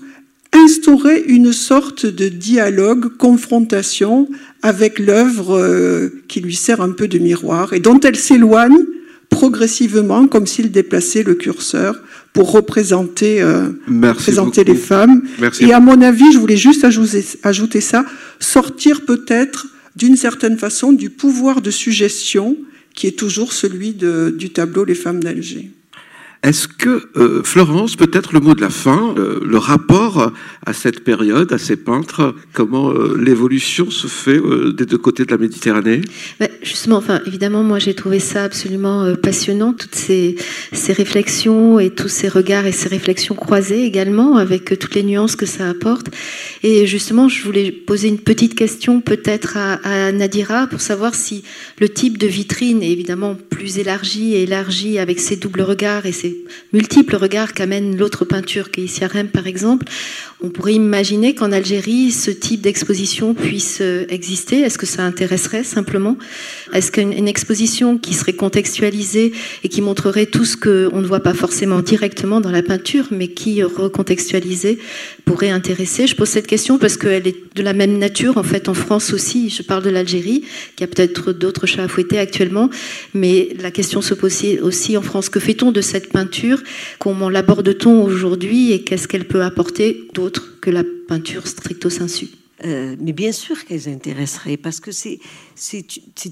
instaurer une sorte de dialogue, confrontation avec l'œuvre euh, qui lui sert un peu de miroir et dont elle s'éloigne progressivement comme s'il déplaçait le curseur pour représenter, euh, les femmes. Et à mon avis, je voulais juste ajouter, ajouter ça, sortir peut-être d'une certaine façon du pouvoir de suggestion qui est toujours celui du tableau Les femmes d'Alger. Est-ce que euh, Florence, peut-être le mot de la fin, euh, le rapport à cette période, à ces peintres, comment euh, l'évolution se fait des deux côtés de la Méditerranée? Bah, Justement, enfin, évidemment, moi j'ai trouvé ça absolument passionnant, toutes ces, ces, réflexions et tous ces regards et ces réflexions croisées également, avec toutes les nuances que ça apporte. Et justement, je voulais poser une petite question peut-être à, Nadira pour savoir si le type de vitrine est évidemment plus élargi et élargi avec ses doubles regards et multiples regards qu'amène l'autre peinture, qui est Rennes par exemple, on pourrait imaginer qu'en Algérie, ce type d'exposition puisse euh, exister. Est-ce que ça intéresserait simplement? Est-ce qu'une exposition qui serait contextualisée et qui montrerait tout ce qu'on ne voit pas forcément directement dans la peinture, mais qui, recontextualisée, pourrait intéresser? Je pose cette question parce qu'elle est de la même nature, en fait, en France aussi. Je parle de l'Algérie, qui a peut-être d'autres chats à fouetter actuellement, mais la question se pose aussi en France. Que fait-on de cette peinture? Comment l'aborde-t-on aujourd'hui? Et qu'est-ce qu'elle peut apporter d'autres que la peinture stricto sensu. Euh, mais bien sûr qu'elles intéresseraient, parce que c'est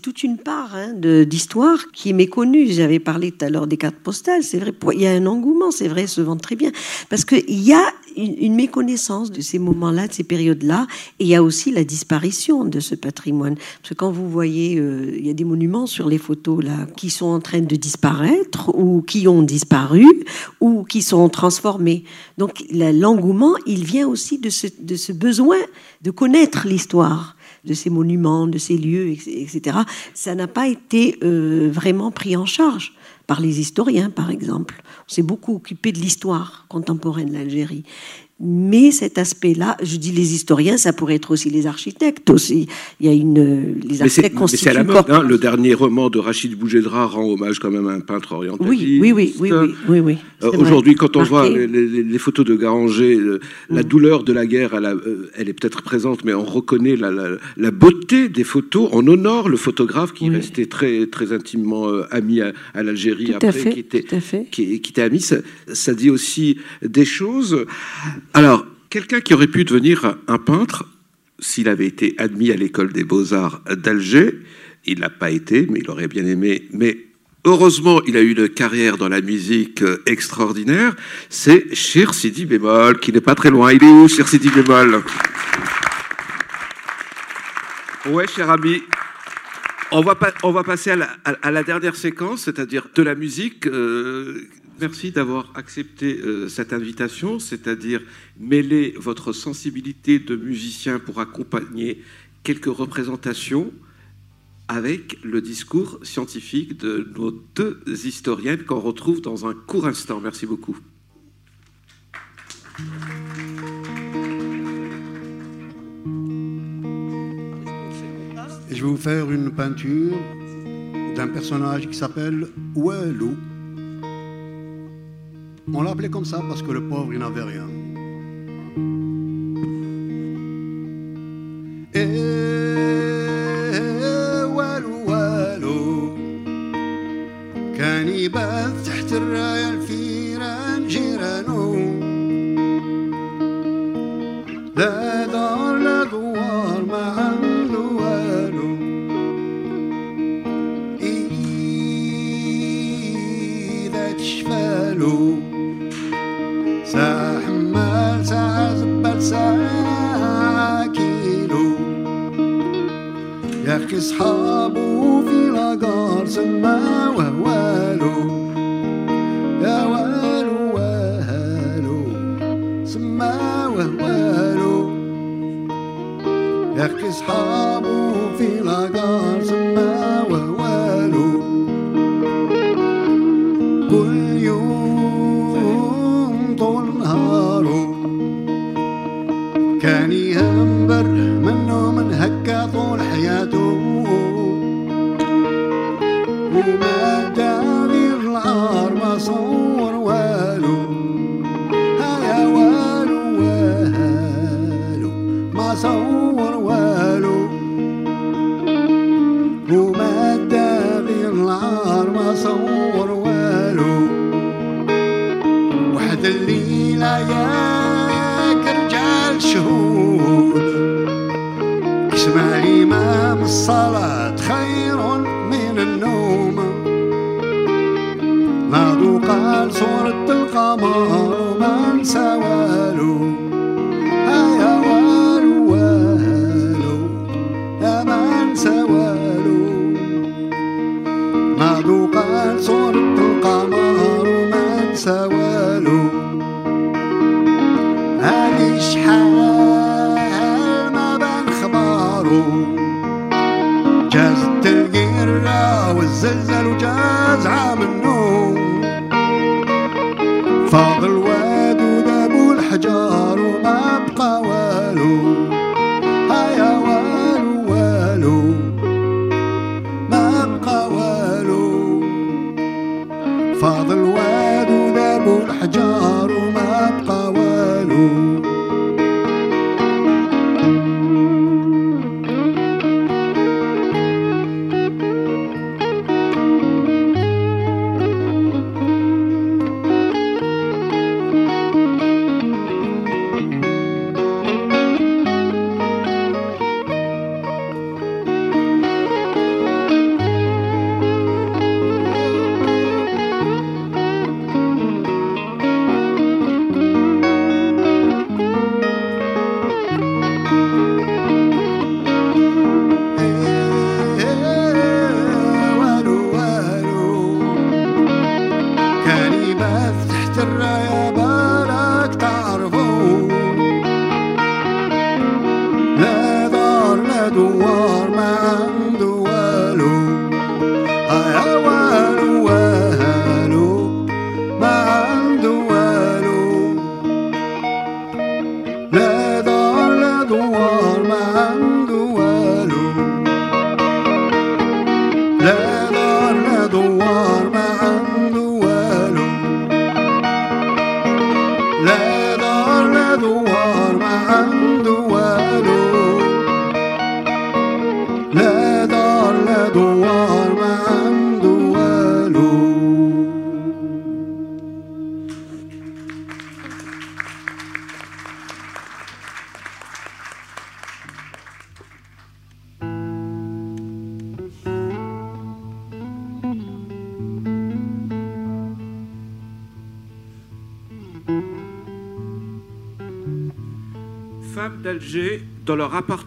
toute une part hein, d'histoire qui est méconnue. J'avais parlé tout à l'heure des cartes postales, c'est vrai, il y a un engouement, c'est vrai, se vendent très bien, parce qu'il y a une, méconnaissance de ces moments-là, de ces périodes-là, et il y a aussi la disparition de ce patrimoine. Parce que quand vous voyez, euh, il y a des monuments sur les photos là qui sont en train de disparaître, ou qui ont disparu, ou qui sont transformés. Donc l'engouement, il vient aussi de ce, besoin de connaître l'histoire de ces monuments, de ces lieux, etc. Ça n'a pas été euh, vraiment pris en charge par les historiens, par exemple. On s'est beaucoup occupé de l'histoire contemporaine de l'Algérie. Mais cet aspect-là, je dis les historiens, ça pourrait être aussi les architectes aussi. Il y a une les architectes constituent c'est à la mode. Hein. le dernier roman de Rachid Boujedra rend hommage quand même à un peintre orientaliste. Oui, oui, oui, oui, oui, oui, euh, Aujourd'hui, quand on voit les, photos de Garanger, euh, la mm. douleur de la guerre, elle, euh, elle est peut-être présente, mais on reconnaît la, la, beauté des photos. On honore le photographe qui restait très, très intimement ami à, l'Algérie après, qui était, qui, qui était ami. Ça, ça dit aussi des choses. Alors, quelqu'un qui aurait pu devenir un peintre s'il avait été admis à l'école des beaux-arts d'Alger, il n'a pas été, mais il aurait bien aimé. Mais heureusement, il a eu une carrière dans la musique euh, extraordinaire. C'est Shir Sidi Bémol, qui n'est pas très loin. Il est où, Shir Sidi Bémol? Ouais, cher ami. On va, on va passer à la, dernière séquence, c'est-à-dire de la musique. Euh, Merci d'avoir accepté euh, cette invitation, c'est-à-dire mêler votre sensibilité de musicien pour accompagner quelques représentations avec le discours scientifique de nos deux historiennes qu'on retrouve dans un court instant. Merci beaucoup. je vais vous faire une peinture d'un personnage qui s'appelle Ouelou. On l'appelait comme ça parce que le pauvre, il n'avait rien. Eh, eh, eh, صحابو في العقار سماه وهوالو. يا والو وهالو سماه وهوالو. يا أخي في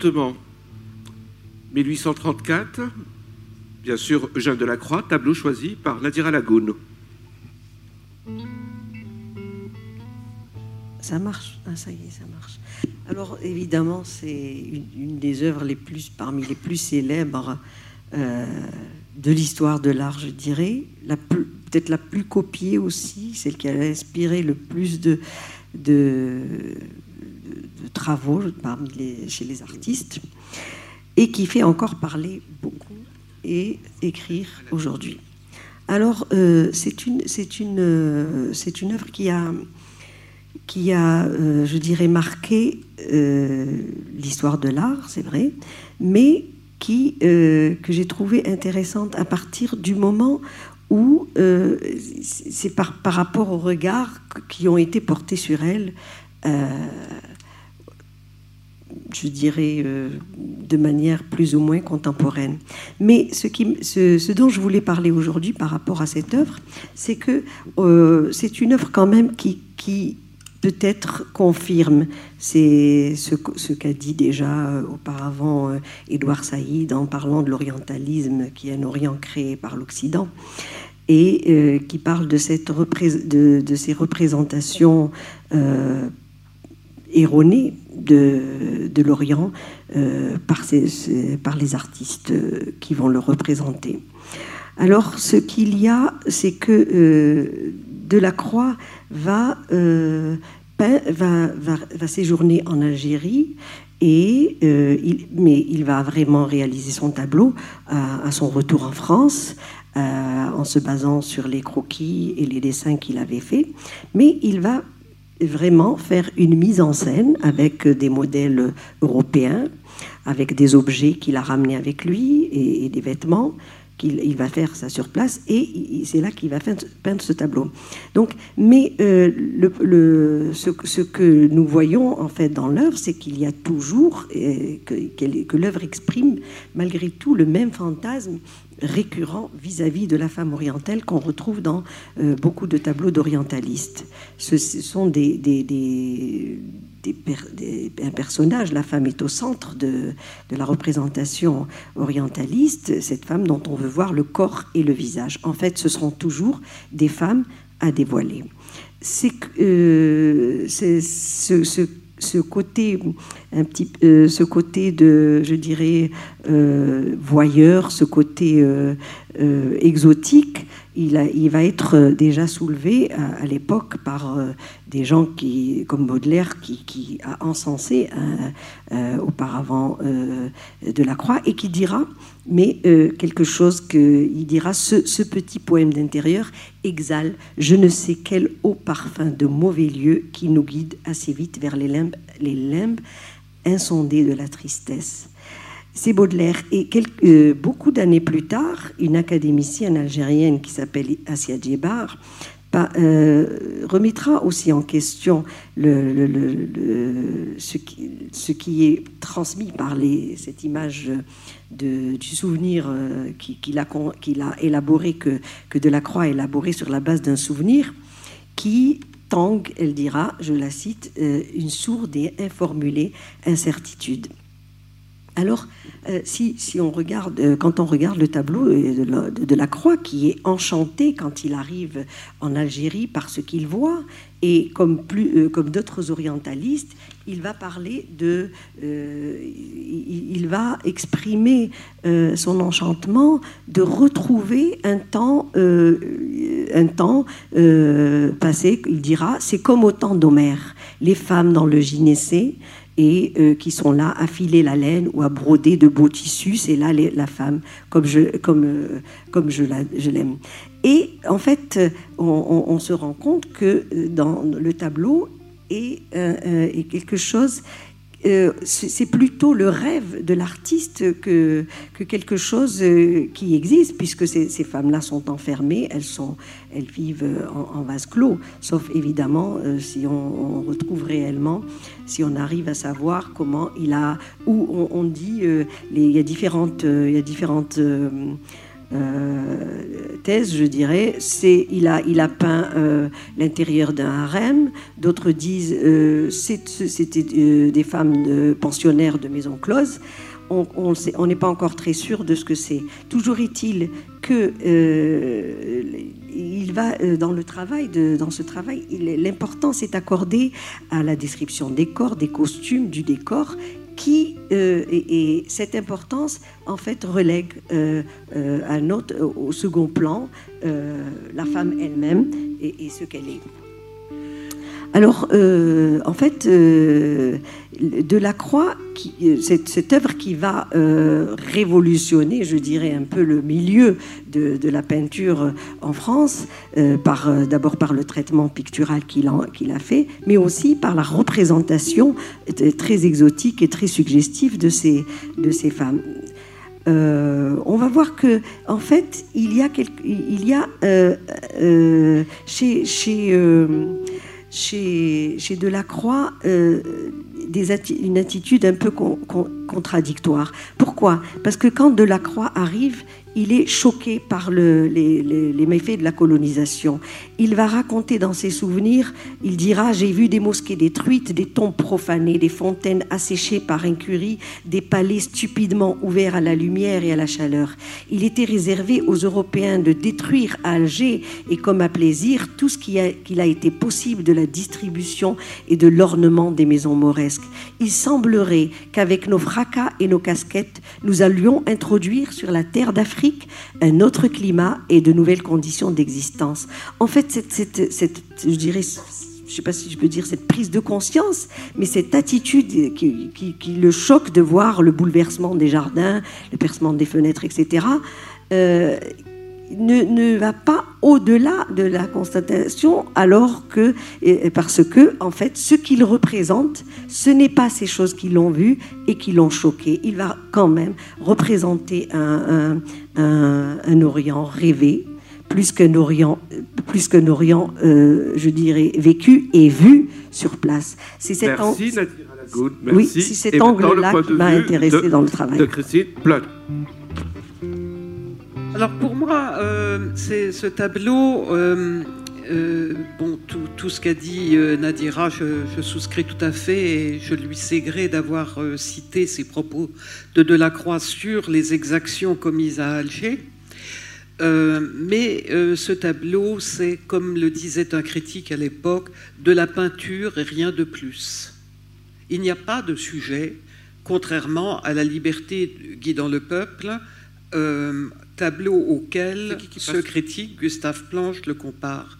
leur appartement. 1834, bien sûr, Eugène Delacroix, tableau choisi par Nadira Lagoun. Ça marche, ah, ça y est, ça marche. Alors évidemment, c'est une, des œuvres les plus, parmi les plus célèbres euh, de l'histoire de l'art, je dirais. Peut-être la plus copiée aussi, celle qui a inspiré le plus de, travaux parmi les, chez les artistes et qui fait encore parler beaucoup et écrire aujourd'hui. Alors, euh, c'est une, une, euh, une œuvre qui a, qui a euh, je dirais, marqué l'histoire de l'art, c'est vrai, mais qui, que j'ai trouvé intéressante à partir du moment où c'est par, par rapport aux regards qui ont été portés sur elle je dirais, euh, de manière plus ou moins contemporaine. Mais ce, dont je voulais parler aujourd'hui par rapport à cette œuvre, c'est que euh, c'est une œuvre quand même qui, peut-être confirme ce, ce qu'a dit déjà euh, auparavant Édouard Saïd en parlant de l'orientalisme qui est un Orient créé par l'Occident et qui parle de, cette de ces représentations erronées de, de l'Orient euh, par, par, les artistes qui vont le représenter. Alors, ce qu'il y a, c'est que euh, Delacroix va, euh, va, va, séjourner en Algérie, et, il, mais il va vraiment réaliser son tableau à, à son retour en France. en se basant sur les croquis et les dessins qu'il avait faits, mais il va vraiment faire une mise en scène avec des modèles européens, avec des objets qu'il a ramenés avec lui et, des vêtements. qu'il il va faire ça sur place et c'est là qu'il va peindre ce tableau. Donc, mais euh, ce, que nous voyons en fait dans l'œuvre, c'est qu'il y a toujours euh, que, que l'œuvre exprime malgré tout le même fantasme récurrent vis-à-vis de la femme orientale qu'on retrouve dans euh, beaucoup de tableaux d'orientalistes. Ce, sont des, des, des, un personnage, la femme est au centre de, la représentation orientaliste, cette femme dont on veut voir le corps et le visage. En fait, ce seront toujours des femmes à dévoiler. C'est euh, ce ce côté, un petit, euh, ce côté de, je dirais, euh, voyeur, ce côté euh, exotique, il, va être déjà soulevé à, l'époque par des gens qui, comme Baudelaire, qui, qui a encensé auparavant de la Croix et qui dira, mais quelque chose qu'il dira, ce, petit poème d'intérieur exhale je ne sais quel haut parfum de mauvais lieux qui nous guide assez vite vers les limbes, les de la tristesse. C'est Baudelaire. Et euh, beaucoup d'années plus tard, une académicienne algérienne qui s'appelle Assia Djebar euh, remettra aussi en question ce, qui, est transmis par cette image du souvenir qu'il a, a, élaboré, que, que Delacroix a élaboré sur la base d'un souvenir, qui tangue, elle dira, je la cite, euh, une sourde et informulée incertitude. Alors, euh, si, on regarde, euh, quand on regarde le tableau euh, de la, Croix, qui est enchanté quand il arrive en Algérie par ce qu'il voit, et comme, d'autres orientalistes, il va parler de, il, va exprimer son enchantement de retrouver un temps, un temps passé. Il dira, c'est comme au temps d'Homère, les femmes dans le gynécée et euh, qui sont là à filer la laine ou à broder de beaux tissus. C'est là la femme, comme je, comme, euh, comme je, je l'aime. Et en fait, on, se rend compte que euh, dans le tableau, est, est quelque chose euh, c'est plutôt le rêve de l'artiste que, que, quelque chose euh, qui existe, puisque ces, femmes-là sont enfermées, elles vivent en, vase clos, sauf évidemment euh, si on, retrouve réellement, si on arrive à savoir comment il a, où on, dit, il y a différentes, il y a différentes euh, thèse, je dirais, c'est il a, il a peint euh, l'intérieur d'un harem. D'autres disent euh, c'était des femmes pensionnaires de maisons closes. On n'est pas encore très sûr de ce que c'est. Toujours est-il que il va dans le travail, dans ce travail, l'importance est accordée à la description des corps, des costumes, du décor, qui, euh, et, cette importance, en fait, relègue euh, euh, autre, au second plan la femme elle-même et, ce qu'elle est. Alors, en fait, Delacroix, qui, cette, cette, œuvre qui va révolutionner, je dirais, un peu le milieu de, la peinture en France, euh, euh, d'abord par le traitement pictural qu'il a, fait, mais aussi par la représentation très exotique et très suggestive de ces, femmes. Euh, on va voir que, en fait, il y a, il y a chez, chez, chez, chez Delacroix des une attitude un peu contradictoire. Pourquoi? Parce que quand Delacroix arrive, il est choqué par les, méfaits de la colonisation. Il va raconter dans ses souvenirs, il dira, j'ai vu des mosquées détruites, des tombes profanées, des fontaines asséchées par incurie, des palais stupidement ouverts à la lumière et à la chaleur. Il était réservé aux Européens de détruire à Alger et comme à plaisir tout ce qu'il a, a été possible de la distribution et de l'ornement des maisons mauresques. Il semblerait qu'avec nos fracas et nos casquettes, nous allions introduire sur la terre d'Afrique un autre climat et de nouvelles conditions d'existence. En fait, cette, je dirais, je sais pas si je peux dire cette prise de conscience, mais cette attitude qui, le choque de voir le bouleversement des jardins, le percement des fenêtres, etc., ne, va pas au-delà de la constatation, alors que, parce que, en fait, ce qu'il représente, ce n'est pas ces choses qui l'ont vu et qui l'ont choqué. Il va quand même représenter un, Orient rêvé, plus qu'un Orient, plus qu'un Orient euh, je dirais, vécu et vu sur place. C'est cet Merci, Oui, c'est cet angle-là qui m'a intéressé dans le travail. De Christine alors pour moi, euh, ce tableau, euh, euh, bon, tout, ce qu'a dit Nadira, je, souscris tout à fait et je lui sais gré d'avoir cité ses propos de Delacroix sur les exactions commises à Alger. mais ce tableau, c'est, comme le disait un critique à l'époque, de la peinture et rien de plus. Il n'y a pas de sujet, contrairement à la liberté guidant le peuple, tableau auquel ce critique, Gustave Planche, le compare.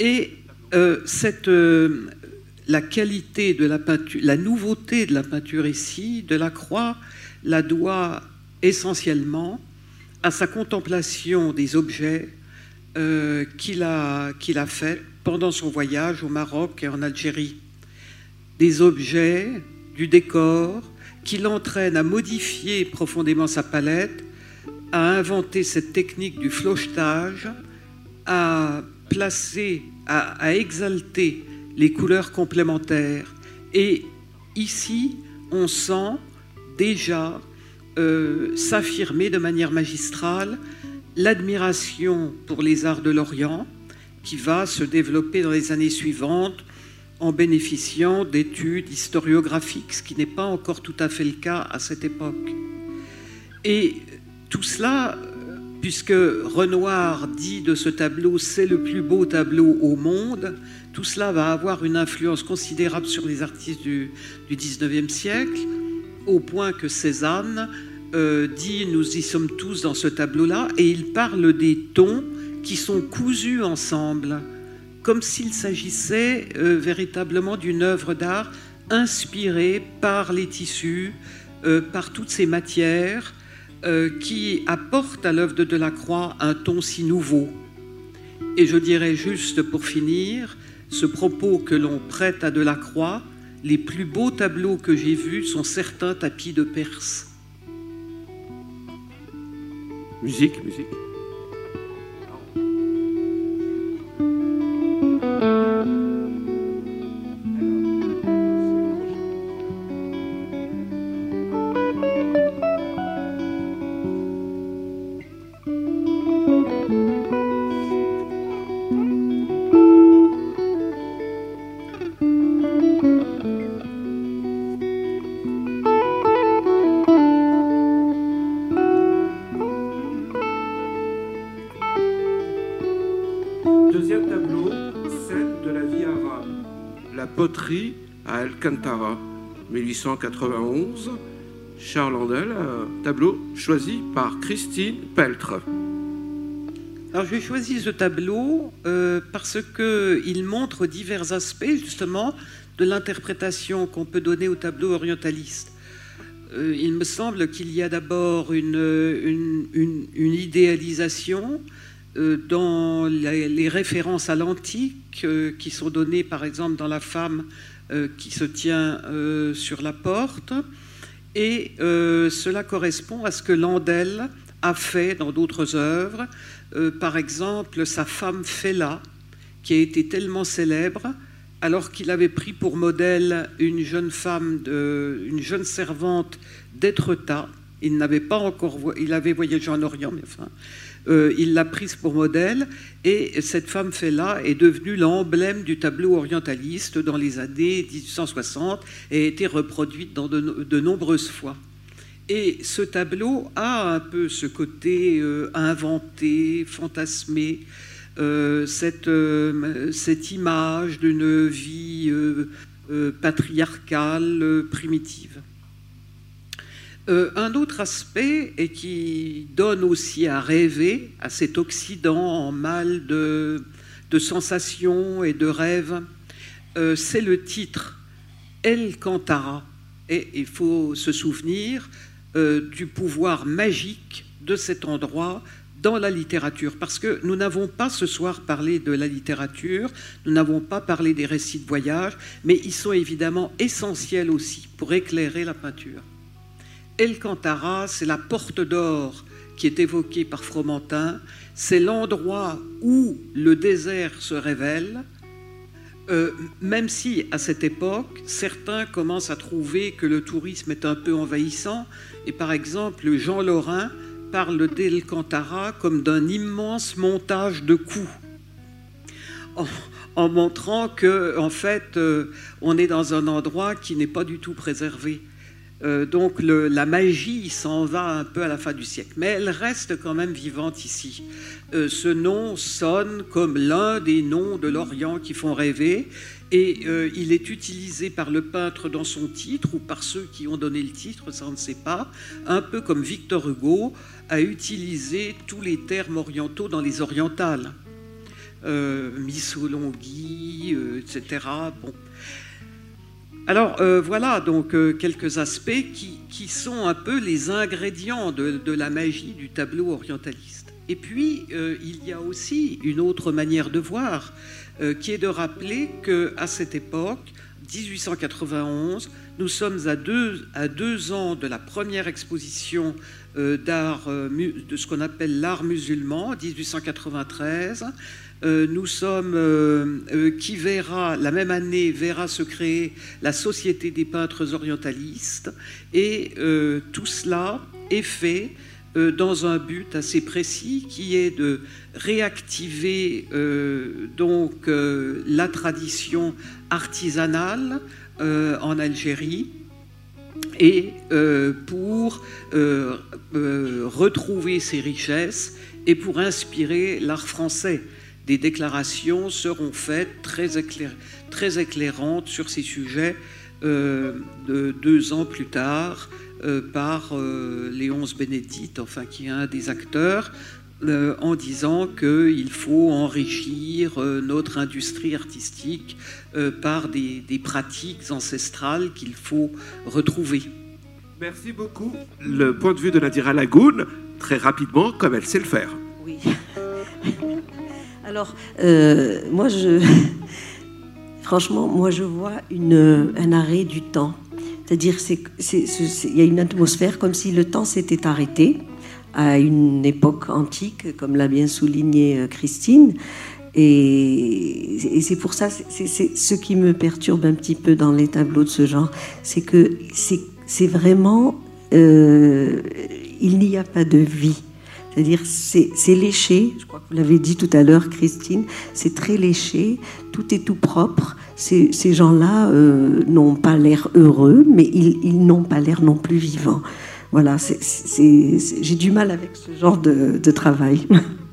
Et euh, cette, euh, la qualité de la peinture, la nouveauté de la peinture ici, de la croix, la doit essentiellement à sa contemplation des objets euh, qu'il a, qu'il a fait pendant son voyage au Maroc et en Algérie. Des objets, du décor, qui l'entraînent à modifier profondément sa palette a inventé cette technique du flochetage, à placer, à, exalter les couleurs complémentaires. Et ici, on sent déjà euh, s'affirmer de manière magistrale l'admiration pour les arts de l'Orient qui va se développer dans les années suivantes en bénéficiant d'études historiographiques, ce qui n'est pas encore tout à fait le cas à cette époque. Et tout cela, puisque Renoir dit de ce tableau c'est le plus beau tableau au monde, tout cela va avoir une influence considérable sur les artistes du, du 19e siècle, au point que Cézanne euh, dit nous y sommes tous dans ce tableau-là, et il parle des tons qui sont cousus ensemble, comme s'il s'agissait euh, véritablement d'une œuvre d'art inspirée par les tissus, euh, par toutes ces matières, euh, qui apporte à l'œuvre de Delacroix un ton si nouveau. Et je dirais juste pour finir ce propos que l'on prête à Delacroix, les plus beaux tableaux que j'ai vus sont certains tapis de Perse. Musique, musique. Alcantara, 1891. Charles Andel, un tableau choisi par Christine Peltre. Alors j'ai choisi ce tableau euh, parce qu'il montre divers aspects justement de l'interprétation qu'on peut donner au tableau orientaliste. Euh, il me semble qu'il y a d'abord une, idéalisation euh, dans les, références à l'antique euh, qui sont données par exemple dans la femme euh, qui se tient euh, sur la porte. Et euh, cela correspond à ce que Landel a fait dans d'autres œuvres. Euh, par exemple, sa femme Fela, qui a été tellement célèbre, alors qu'il avait pris pour modèle une jeune femme, une jeune servante d'Étretat. Il n'avait pas encore, il avait voyagé en Orient, mais enfin, euh, il l'a prise pour modèle. Et cette femme Fela est devenue l'emblème du tableau orientaliste dans les années 1860 et a été reproduite de, no- de nombreuses fois. Et ce tableau a un peu ce côté euh, inventé, fantasmé, euh, cette, cette image d'une vie patriarcale, primitive. Euh, un autre aspect, et qui donne aussi à rêver à cet Occident en mal de, sensations et de rêves, euh, c'est le titre El Cantara. Et il faut se souvenir euh, du pouvoir magique de cet endroit dans la littérature. Parce que nous n'avons pas ce soir parlé de la littérature, nous n'avons pas parlé des récits de voyage, mais ils sont évidemment essentiels aussi pour éclairer la peinture. El Cantara, c'est la porte d'or qui est évoquée par Fromentin. C'est l'endroit où le désert se révèle, euh, même si à cette époque, certains commencent à trouver que le tourisme est un peu envahissant. Et par exemple, Jean Lorrain parle d'El Cantara comme d'un immense montage de coups. En, montrant que, en fait, euh, on est dans un endroit qui n'est pas du tout préservé. Euh, donc la magie s'en va un peu à la fin du siècle, mais elle reste quand même vivante ici. Euh, ce nom sonne comme l'un des noms de l'Orient qui font rêver, et euh, il est utilisé par le peintre dans son titre ou par ceux qui ont donné le titre, ça on ne sait pas, un peu comme Victor Hugo a utilisé tous les termes orientaux dans les orientales. Euh, Missolonghi, etc. Bon. Alors euh, voilà donc euh, quelques aspects qui, qui sont un peu les ingrédients de, la magie du tableau orientaliste. Et puis euh, il y a aussi une autre manière de voir, qui est de rappeler que à cette époque, 1891, nous sommes à deux, à deux ans de la première exposition d'art, de ce qu'on appelle l'art musulman, 1893. Euh, nous sommes, euh, euh, qui verra, la même année, verra se créer la Société des peintres orientalistes. Et tout cela est fait dans un but assez précis qui est de réactiver donc la tradition artisanale en Algérie et pour retrouver ses richesses et pour inspirer l'art français. Des déclarations seront faites très, éclair- très éclairantes sur ces sujets euh, de deux ans plus tard euh, par euh, Léonce Bénédicte, enfin qui est un des acteurs, euh, en disant qu'il faut enrichir euh, notre industrie artistique euh, par des, des pratiques ancestrales qu'il faut retrouver. Merci beaucoup. Le point de vue de Nadira Lagoun, très rapidement, comme elle sait le faire. Oui. Alors, euh, moi, franchement, moi je vois un arrêt du temps. C'est-à-dire qu'il y a une atmosphère comme si le temps s'était arrêté à une époque antique, comme l'a bien souligné euh, Christine. Et, c'est pour ça, c'est ce qui me perturbe un petit peu dans les tableaux de ce genre, c'est que c'est vraiment, euh, il n'y a pas de vie. C'est-à-dire, c'est léché, je crois que vous l'avez dit tout à l'heure, Christine, c'est très léché, tout est tout propre. Ces, gens-là euh, n'ont pas l'air heureux, mais ils, n'ont pas l'air non plus vivants. Voilà, j'ai du mal avec ce genre de travail.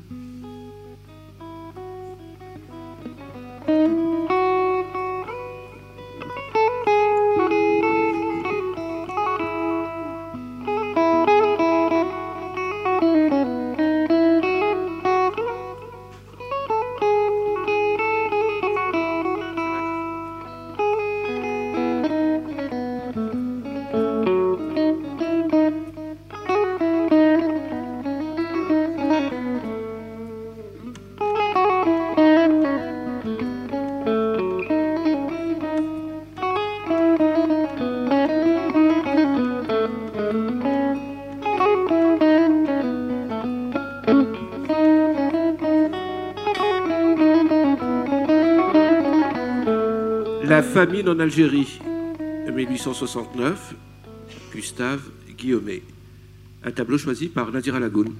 famine en Algérie, 1869, Gustave Guillaumet. Un tableau choisi par Nadira Lagoun.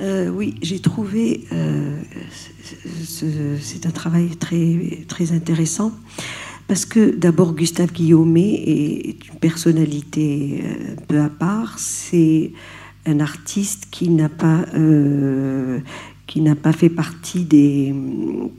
Euh, oui, j'ai trouvé, euh, c'est un travail très, intéressant, parce que d'abord Gustave Guillaumet est, une personnalité euh, peu à part, c'est un artiste qui n'a pas, qui n'a pas fait partie des,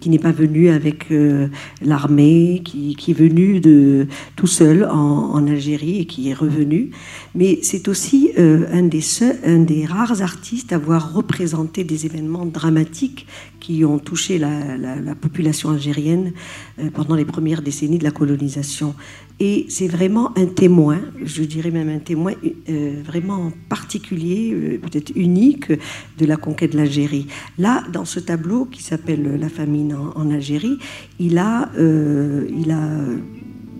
qui n'est pas venu avec euh, l'armée, qui, est venu de tout seul en, Algérie et qui est revenu. Mais c'est aussi euh, un, des un des rares artistes à avoir représenté des événements dramatiques qui ont touché la population algérienne euh, pendant les premières décennies de la colonisation. Et c'est vraiment un témoin, je dirais même un témoin euh, vraiment particulier, euh, peut-être unique, de la conquête de l'Algérie. Là, dans ce tableau qui s'appelle La famine en, Algérie, il a, euh, il a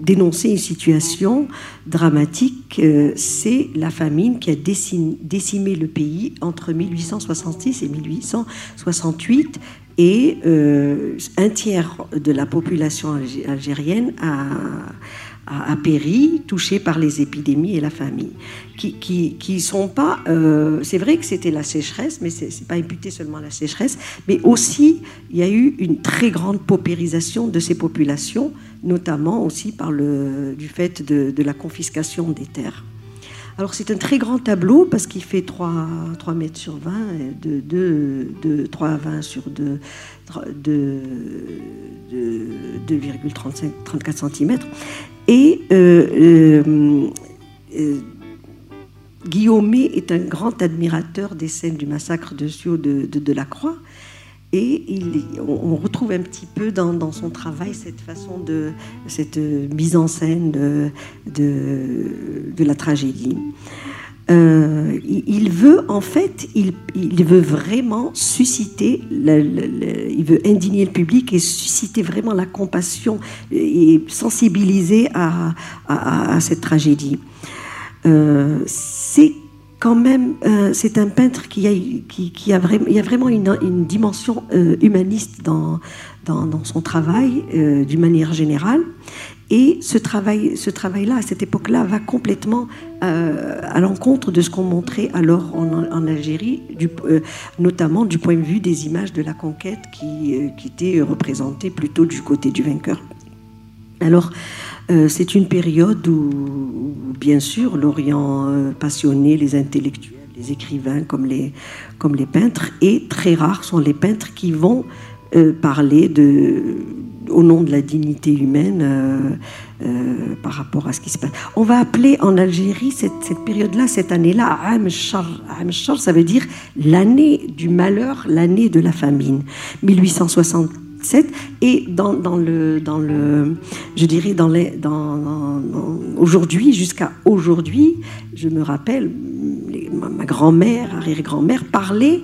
dénoncé une situation dramatique. c'est la famine qui a décimé, le pays entre 1866 et 1868 et un tiers de la population algérienne a, a, péri, touché par les épidémies et la famille, qui, qui, sont pas. Euh, c'est vrai que c'était la sécheresse, mais c'est pas imputé seulement à la sécheresse, mais aussi il y a eu une très grande paupérisation de ces populations, notamment aussi par le du fait de, de la confiscation des terres. Alors c'est un très grand tableau parce qu'il fait 3, 3 mètres sur 20, de, de, de 3 à 20 sur 2, de, 2,34 cm. Et euh, euh, euh, Guillaume est un grand admirateur des scènes du massacre de Sio de, de, la Croix. Et on retrouve un petit peu dans, son travail cette façon de, cette mise en scène de la tragédie. Euh, il veut en fait, il, veut vraiment susciter, il veut indigner le public et susciter vraiment la compassion et sensibiliser à, cette tragédie. Euh, c'est quand même, euh, c'est un peintre qui a, qui, a, vraiment, il y a vraiment une, dimension humaniste dans, dans, son travail, d'une manière générale. Et ce travail, ce travail-là, à cette époque-là, va complètement euh, à l'encontre de ce qu'on montrait alors en, Algérie, euh, notamment du point de vue des images de la conquête qui, euh, qui étaient représentées plutôt du côté du vainqueur. Alors, c'est une période où, bien sûr, l'Orient passionné, les intellectuels, les écrivains comme les, peintres, et très rares sont les peintres qui vont parler au nom de la dignité humaine euh, par rapport à ce qui se passe. On va appeler en Algérie cette, période-là, cette année-là, Amshar. Amshar, ça veut dire l'année du malheur, l'année de la famine. 1867 et dans, le dans le je dirais dans dans, aujourd'hui jusqu'à aujourd'hui je me rappelle ma, grand-mère arrière-grand-mère parlait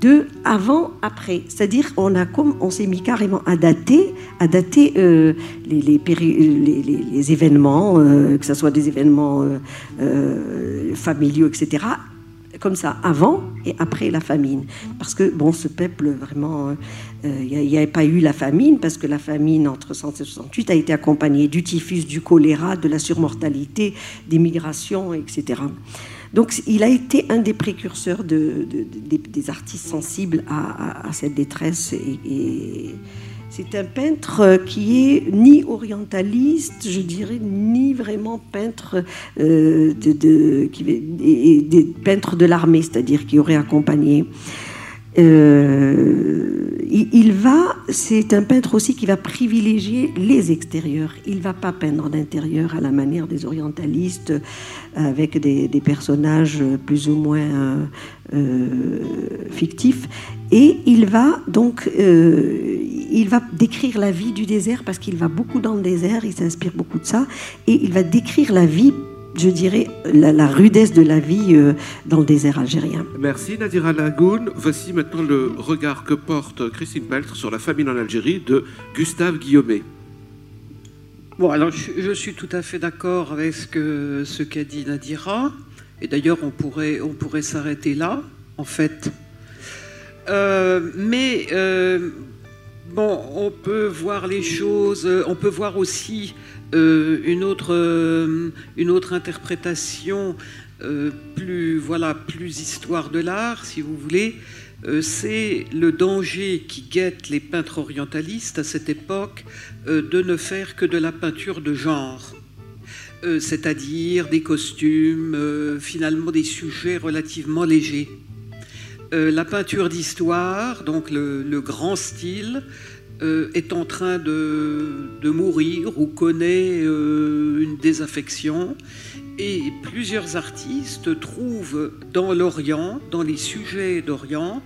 de avant, après. C'est-à-dire on on s'est mis carrément à dater, à dater euh, les, événements, euh, que ce soit des événements euh, familiaux, etc. Comme ça, avant et après la famine. Parce que, bon, ce peuple, vraiment, il n'y avait pas eu la famine, parce que la famine entre 1968 a été accompagnée du typhus, du choléra, de la surmortalité, des migrations, etc. Donc il a été un des précurseurs de, des, artistes sensibles à, cette détresse. C'est un peintre qui est ni orientaliste, je dirais, ni vraiment peintre euh, peintres de l'armée, c'est-à-dire qui aurait accompagné. Euh, il, va, c'est un peintre aussi qui va privilégier les extérieurs. Il va pas peindre l'intérieur à la manière des orientalistes, avec des, personnages plus ou moins euh, euh, fictifs. Et il va donc, il va décrire la vie du désert parce qu'il va beaucoup dans le désert. Il s'inspire beaucoup de ça, et il va décrire la vie je dirais, la, rudesse de la vie euh, dans le désert algérien. Merci Nadira Lagoun. Voici maintenant le regard que porte Christine Peltre sur la famine en Algérie de Gustave Guillaumet. Bon, alors je, suis tout à fait d'accord avec ce qu'a ce qu'a dit Nadira. Et d'ailleurs, on pourrait, on pourrait s'arrêter là, en fait. Euh, mais euh, bon, on peut voir les choses, on peut voir aussi euh, une, autre, euh, une autre interprétation euh, plus, voilà, plus histoire de l'art, si vous voulez, c'est le danger qui guette les peintres orientalistes à cette époque de ne faire que de la peinture de genre. c'est-à-dire des costumes, finalement des sujets relativement légers. la peinture d'histoire, donc le, grand style, euh, est en train de, mourir ou connaît euh, une désaffection. Et plusieurs artistes trouvent dans l'Orient, dans les sujets d'Orient,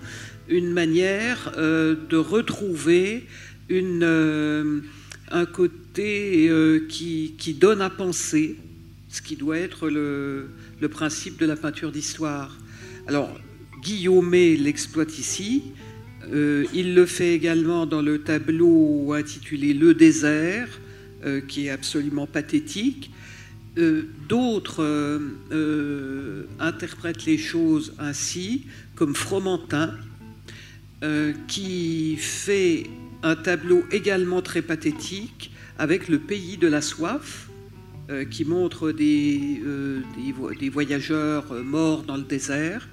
une manière euh, de retrouver une, un côté qui, qui, donne à penser, ce qui doit être le, le principe de la peinture d'histoire. Alors, Guillaumet l'exploite ici, euh, il le fait également dans le tableau intitulé Le désert, euh, qui est absolument pathétique. Euh, d'autres interprètent les choses ainsi, comme Fromentin, qui fait un tableau également très pathétique avec le pays de la soif, qui montre des, des voyageurs morts dans le désert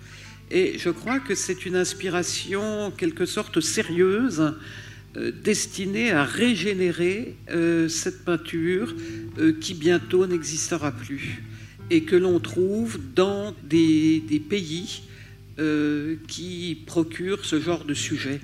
et je crois que c'est une inspiration quelque sorte sérieuse, euh, destinée à régénérer euh, cette peinture euh, qui bientôt n'existera plus et que l'on trouve dans des pays qui procurent ce genre de sujet.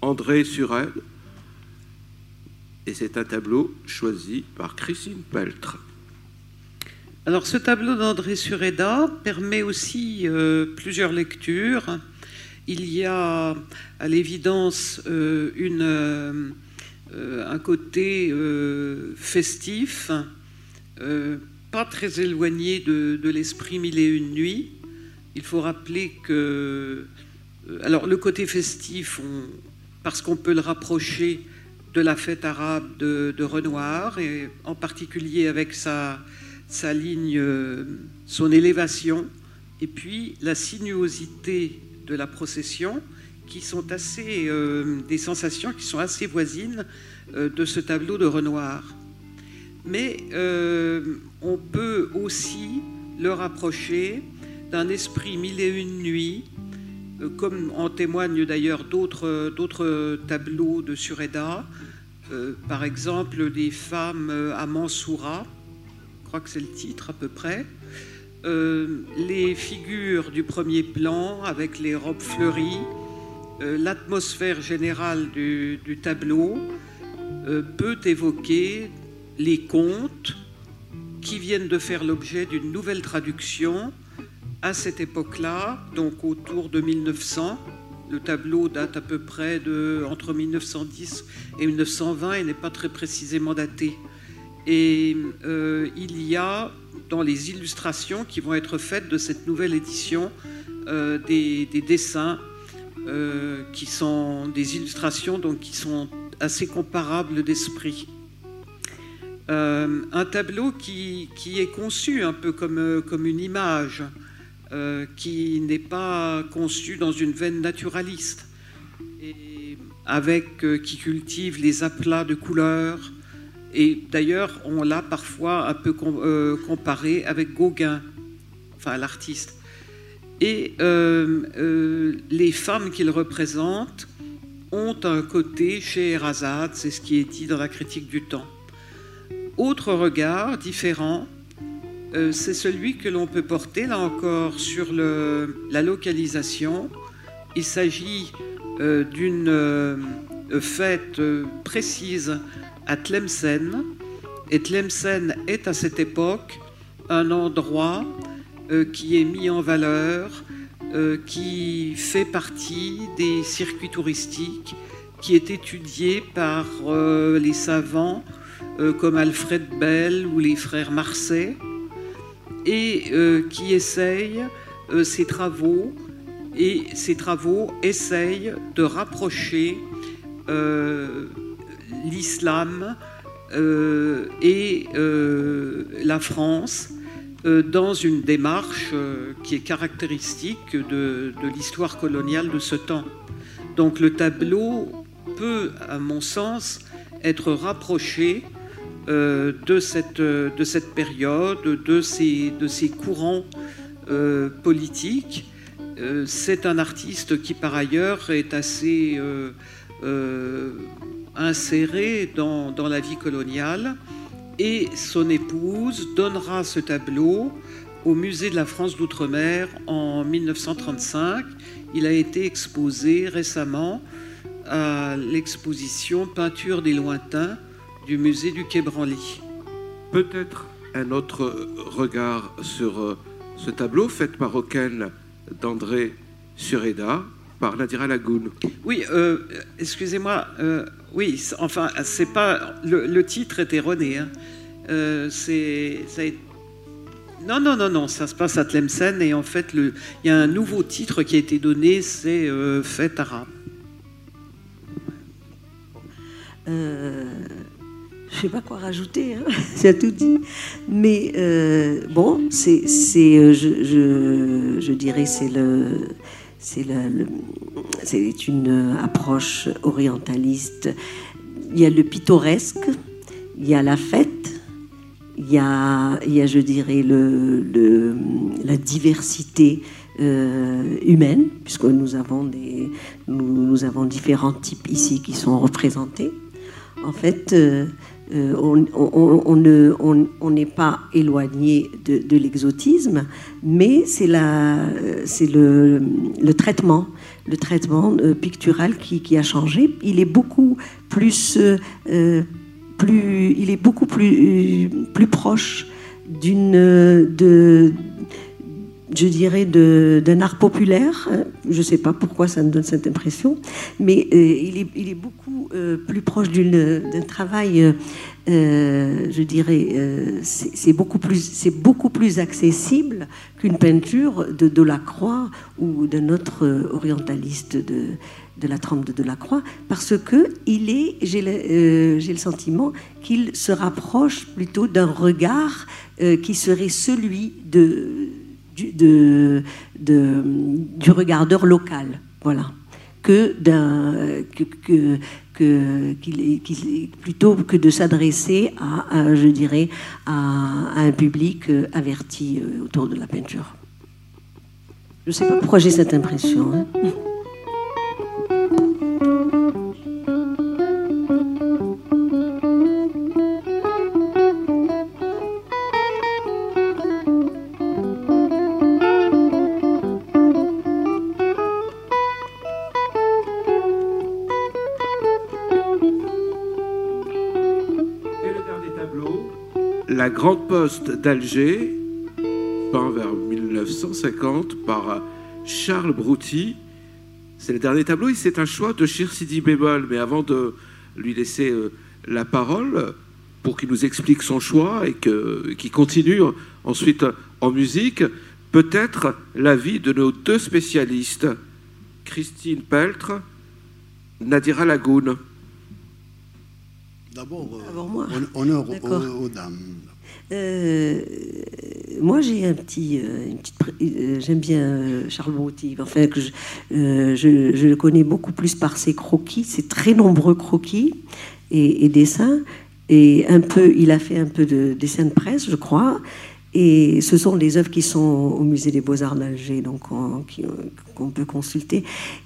André Surel. Et c'est un tableau choisi par Christine Peltre. Alors ce tableau d'André Sureda permet aussi euh, plusieurs lectures. Il y a à l'évidence euh, euh, un côté festif, pas très éloigné de, de l'esprit mille et une nuits. Il faut rappeler que euh, alors le côté festif, parce qu'on peut le rapprocher de la fête arabe de, Renoir, et en particulier avec sa, ligne, euh, son élévation, et puis la sinuosité de la procession, qui sont assez, euh, des sensations qui sont assez voisines de ce tableau de Renoir. Mais on peut aussi le rapprocher d'un esprit mille et une nuits comme en témoignent d'ailleurs d'autres tableaux de Sureda, par exemple des femmes à Mansoura, je crois que c'est le titre à peu près, les figures du premier plan avec les robes fleuries, l'atmosphère générale du tableau peut évoquer les contes qui viennent de faire l'objet d'une nouvelle traduction à cette époque-là, donc autour de 1900. Le tableau date à peu près de entre 1910 et 1920 et n'est pas très précisément daté. Et euh, il y a dans les illustrations qui vont être faites de cette nouvelle édition euh, des, dessins euh, qui sont des illustrations donc qui sont assez comparables d'esprit. un tableau qui, qui, est conçu un peu comme, comme une image, euh, qui n'est pas conçu dans une veine naturaliste, avec, euh, qui cultive les aplats de couleurs. Et d'ailleurs, on l'a parfois un peu euh, comparé avec Gauguin, enfin l'artiste. Et les femmes qu'il représente ont un côté chez Erazade, c'est ce qui est dit dans la critique du temps. Autre regard différent, euh, c'est celui que l'on peut porter, là encore, sur la localisation. Il s'agit euh, d'une euh, fête précise à Tlemcen. Et Tlemcen est à cette époque un endroit qui est mis en valeur, qui fait partie des circuits touristiques, qui est étudié par les savants comme Alfred Bell ou les frères Marseille et euh, qui essaye euh, ces travaux et ces travaux essayent de rapprocher euh, l'islam et la France dans une démarche qui est caractéristique de, de l'histoire coloniale de ce temps. Donc le tableau peut, à mon sens, être rapproché euh, de, cette, euh, de cette période, de ces, de ces courants euh, politiques. C'est un artiste qui, par ailleurs, est assez inséré dans, dans, la vie coloniale. Et son épouse donnera ce tableau au musée de la France d'Outre-mer en 1935. Il a été exposé récemment à l'exposition Peinture des lointains du musée du Quai Branly. Peut-être un autre regard sur euh, ce tableau fait par auquel d'André Sureda par Nadira Lagoun. Oui, euh, excusez-moi. Euh, oui, enfin, c'est pas le, titre est erroné. Hein. c'est non, non, non, non, ça se passe à Tlemcen et en fait, il y a un nouveau titre qui a été donné, c'est Fête arabe. je sais pas quoi rajouter, hein. c'est tout dit. Mais euh, bon, c'est, euh, je, je, je, dirais, c'est le, c'est le, c'est une approche orientaliste. Il y a le pittoresque, il y a la fête, il y a, il y a je dirais, le, la diversité euh, humaine, puisque nous avons, des, nous, avons différents types ici qui sont représentés. En fait, euh, on, n'est pas éloigné de, l'exotisme, mais c'est le, le, traitement, le traitement euh, pictural qui, a changé. Il est beaucoup plus, euh, plus il est beaucoup plus, plus proche d'une de je dirais, d'un art populaire. Je ne sais pas pourquoi ça me donne cette impression, mais euh, il, est, beaucoup euh, plus proche d'un travail, euh, je dirais, c'est beaucoup, plus, beaucoup plus accessible qu'une peinture de Delacroix ou d'un autre orientaliste de, la trempe de Delacroix, parce que il est, j'ai le, sentiment qu'il se rapproche plutôt d'un regard qui serait celui de du, du regardeur local, voilà, que d'un plutôt que de s'adresser à, je dirais, à, un public euh, averti euh, autour de la peinture. Je ne sais pas pourquoi j'ai cette impression. Hein. Poste d'Alger, peint vers 1950 par Charles Brouty. C'est le dernier tableau, c'est un choix de Shir Sidi Bémol, mais avant de lui laisser euh, la parole pour qu'il nous explique son choix et qu'il continue ensuite en musique, peut-être l'avis de nos deux spécialistes, Christine Peltre, Nadira Lagoun. D'abord, euh, honneur aux, dames. Euh, moi, j'ai un petit, euh, euh, j'aime bien Charles Brouty. Enfin, je, le connais beaucoup plus par ses croquis, ses très nombreux croquis et, et, dessins. Et un peu, il a fait un peu de dessin de presse, je crois. Et ce sont les œuvres qui sont au musée des Beaux-Arts d'Alger, donc qu'on peut consulter.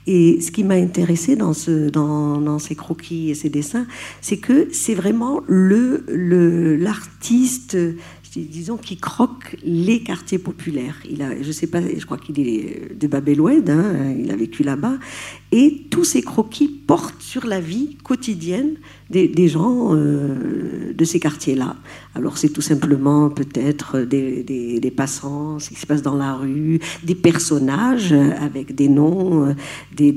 Et ce qui m'a intéressé dans, ce, dans, dans, ces croquis et ces dessins, c'est que c'est vraiment l'artiste disons, qui croque les quartiers populaires. Je sais pas, je crois qu'il est de Babéloued, hein, il a vécu là-bas, et tous ces croquis portent sur la vie quotidienne des, gens euh, de ces quartiers-là. Alors c'est tout simplement peut-être des, passants, ce qui se passe dans la rue, des personnages avec des noms, avec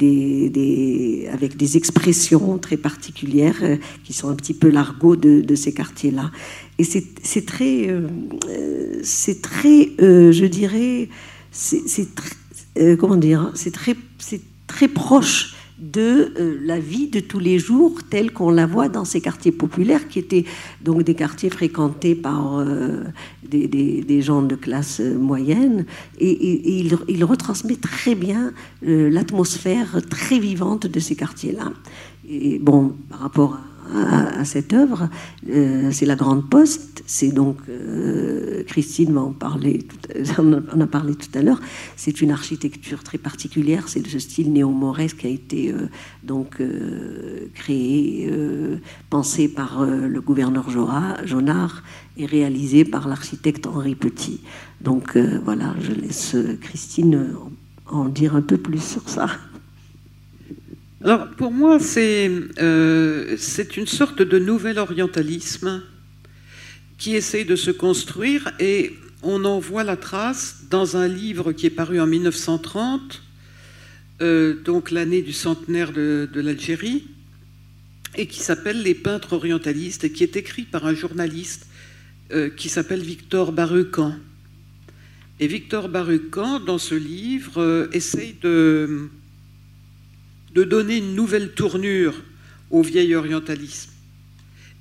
des expressions très particulières euh, qui sont un petit peu l'argot de ces quartiers-là. Et c'est très, euh, c'est très, euh, je dirais, c'est euh, comment dire, c'est très, c'est très proche de la vie de tous les jours telle qu'on la voit dans ces quartiers populaires qui étaient donc des quartiers fréquentés par des, des, gens de classe moyenne et, il, il, retransmet très bien l'atmosphère très vivante de ces quartiers-là. Et bon, par rapport à à, cette œuvre. Euh, c'est la Grande Poste. C'est donc euh, Christine en a parlé tout à l'heure. C'est une architecture très particulière. C'est ce style néo-mauresque qui a été euh, donc créé, pensé par le gouverneur Jonard et réalisé par l'architecte Henri Petit. Donc voilà, je laisse Christine en dire un peu plus sur ça. Alors, pour moi, euh, c'est une sorte de nouvel orientalisme qui essaye de se construire et on en voit la trace dans un livre qui est paru en 1930, euh, donc l'année du centenaire de, l'Algérie, et qui s'appelle Les peintres orientalistes et qui est écrit par un journaliste euh, qui s'appelle Victor Barucan. Et Victor Barucan, dans ce livre, essaye de de donner une nouvelle tournure au vieil orientalisme.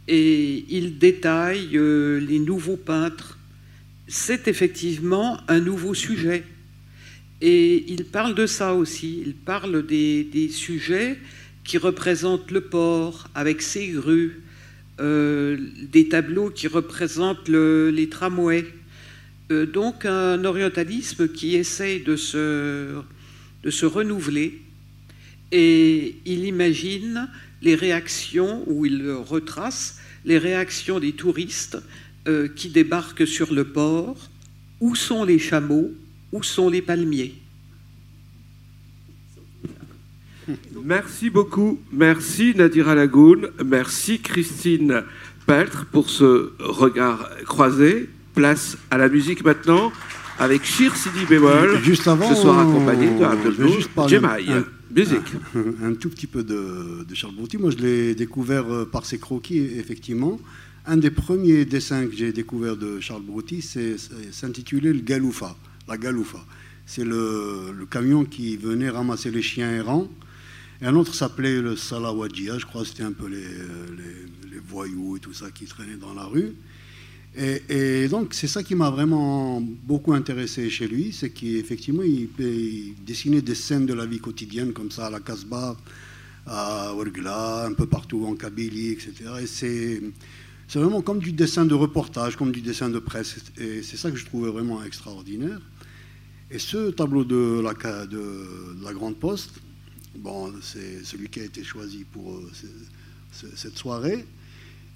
Et il détaille euh, les nouveaux peintres. C'est effectivement un nouveau sujet. Et il parle de ça aussi. Il parle des, sujets qui représentent le port avec ses grues, euh, des tableaux qui représentent les tramways. Euh, donc un orientalisme qui essaye de se, de se renouveler et il imagine les réactions, ou il retrace les réactions des touristes euh, qui débarquent sur le port. Où sont les chameaux? Où sont les palmiers? Merci beaucoup. Merci Nadira Lagoun. Merci Christine Peltre pour ce regard croisé. Place à la musique maintenant avec Shir Sidi Bémol. Juste avant, ce soir accompagné de Musique. Un, tout petit peu de, Charles Brouty. Moi, je l'ai découvert euh, par ses croquis, effectivement. Un des premiers dessins que j'ai découvert de Charles Brouty s'intitulait le Galoufa, la Galoufa. C'est le, camion qui venait ramasser les chiens errants. Et un autre s'appelait le Salawadjia, je crois c'était un peu les, les, voyous et tout ça qui traînaient dans la rue. Et, donc, c'est ça qui m'a vraiment beaucoup intéressé chez lui, c'est qu'effectivement, il, dessinait des scènes de la vie quotidienne, comme ça, à la Casbah, à Ouergla, un peu partout en Kabylie, etc. Et c'est, c'est vraiment comme du dessin de reportage, comme du dessin de presse. Et c'est ça que je trouvais vraiment extraordinaire. Et ce tableau de la, de la Grande Poste, bon, c'est celui qui a été choisi pour euh, cette soirée.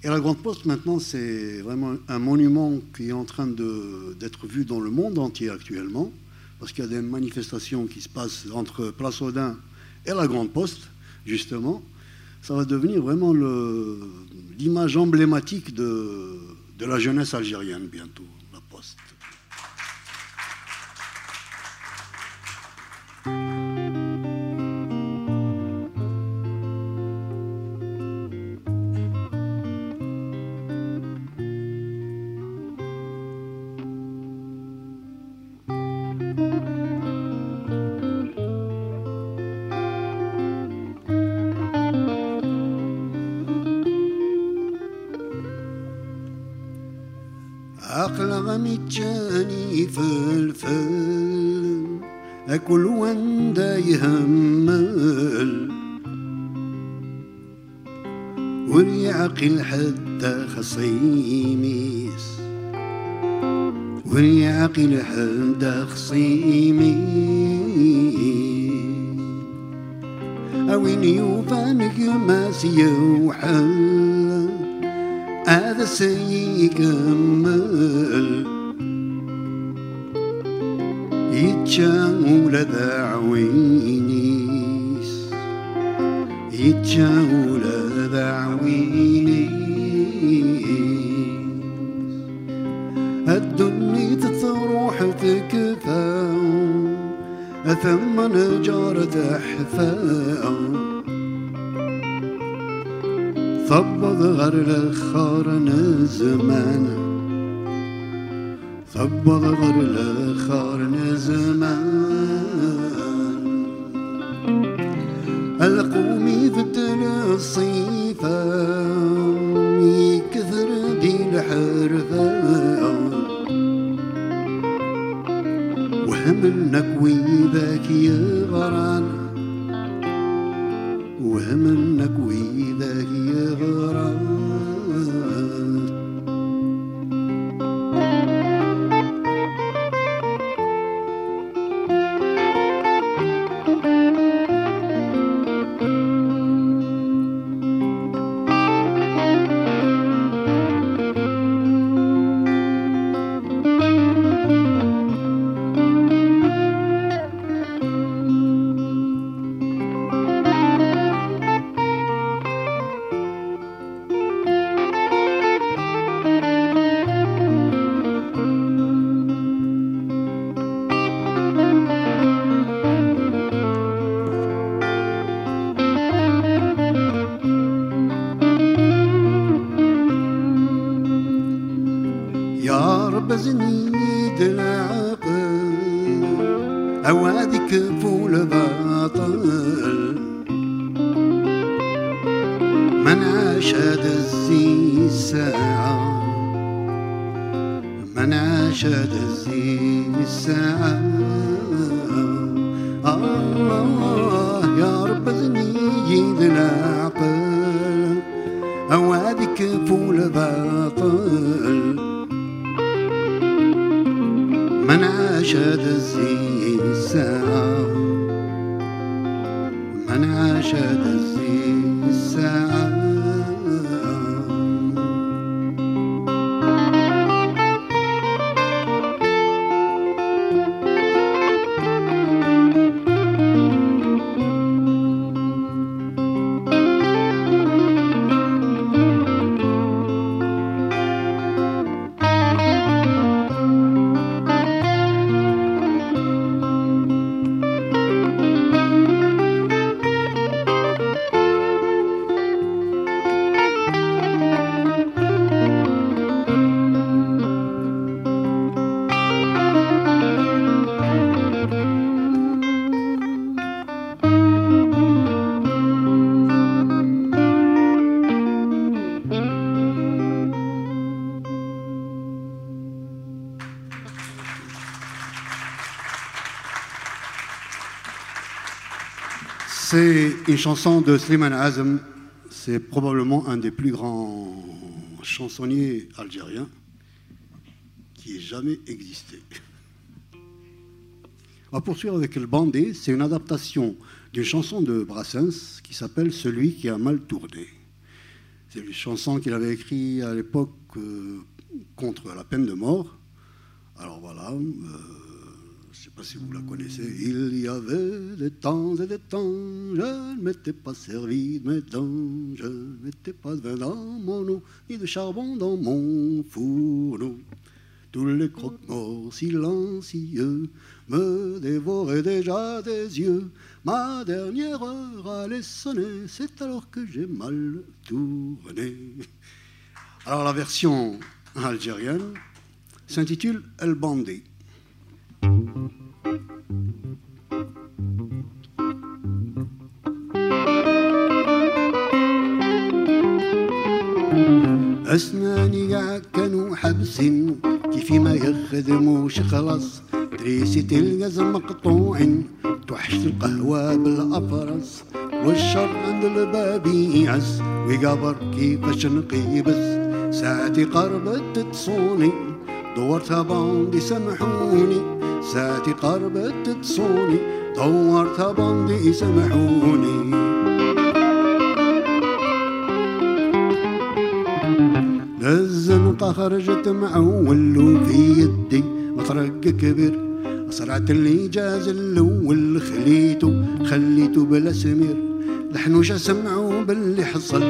Et la Grande Poste, maintenant, c'est vraiment un monument qui est en train d'être vu dans le monde entier actuellement, parce qu'il y a des manifestations qui se passent entre Place Audin et la Grande Poste, justement. Ça va devenir vraiment l'image emblématique de, de la jeunesse algérienne bientôt. سؤال أكل وندا يهمل وري عقل حتى خصيميس. وري عقل حتى خصيميس أوين يوفانك ما سيوحل هذا سيكمل. يتشاو لذا عوينيس. يتشاو لذا عوينيس. الدنيا تروح تكفاو أثم نجار تحفاو صبغ غير الخار زمانه صبغر الآخر زمان القومي في الصيفة يكثر دي الحرفة وهم النكوي ذاك يغران وهم النكوي une chanson de Slimane Azem. C'est probablement un des plus grands chansonniers algériens qui ait jamais existé. On va poursuivre avec le bandé. C'est une adaptation d'une chanson de Brassens qui s'appelle Celui qui a mal tourné. C'est une chanson qu'il avait écrite à l'époque euh, contre la peine de mort. Alors voilà, euh, je ne sais pas si vous la connaissez. Il y avait des temps et des temps, je ne m'étais pas servi de mes dents, je ne mettais pas de vin dans mon eau, ni de charbon dans mon fourneau. Tous les croque-morts silencieux me dévoraient déjà des yeux. Ma dernière heure allait sonner, c'est alors que j'ai mal tourné. Alors la version algérienne s'intitule El Bandé. أسناني كانوا حبسين. كيف ما يخدموش خلاص؟ تريسي تلقز مقطوعين. توحشت القهوة بالأفرس. والشر عند الباب يعز ويقابر كيفاش نقيبس. ساعتي قربت تصوني. دورتها باندي سامحوني. ساعتي قربت تصوني دورتها باندي سامحوني الزنقة خرجت معول وفي يدي مطرق كبير صرعت اللي جاز الأول خليته خليته بلا سمير. الحنوشة سمعوا باللي حصل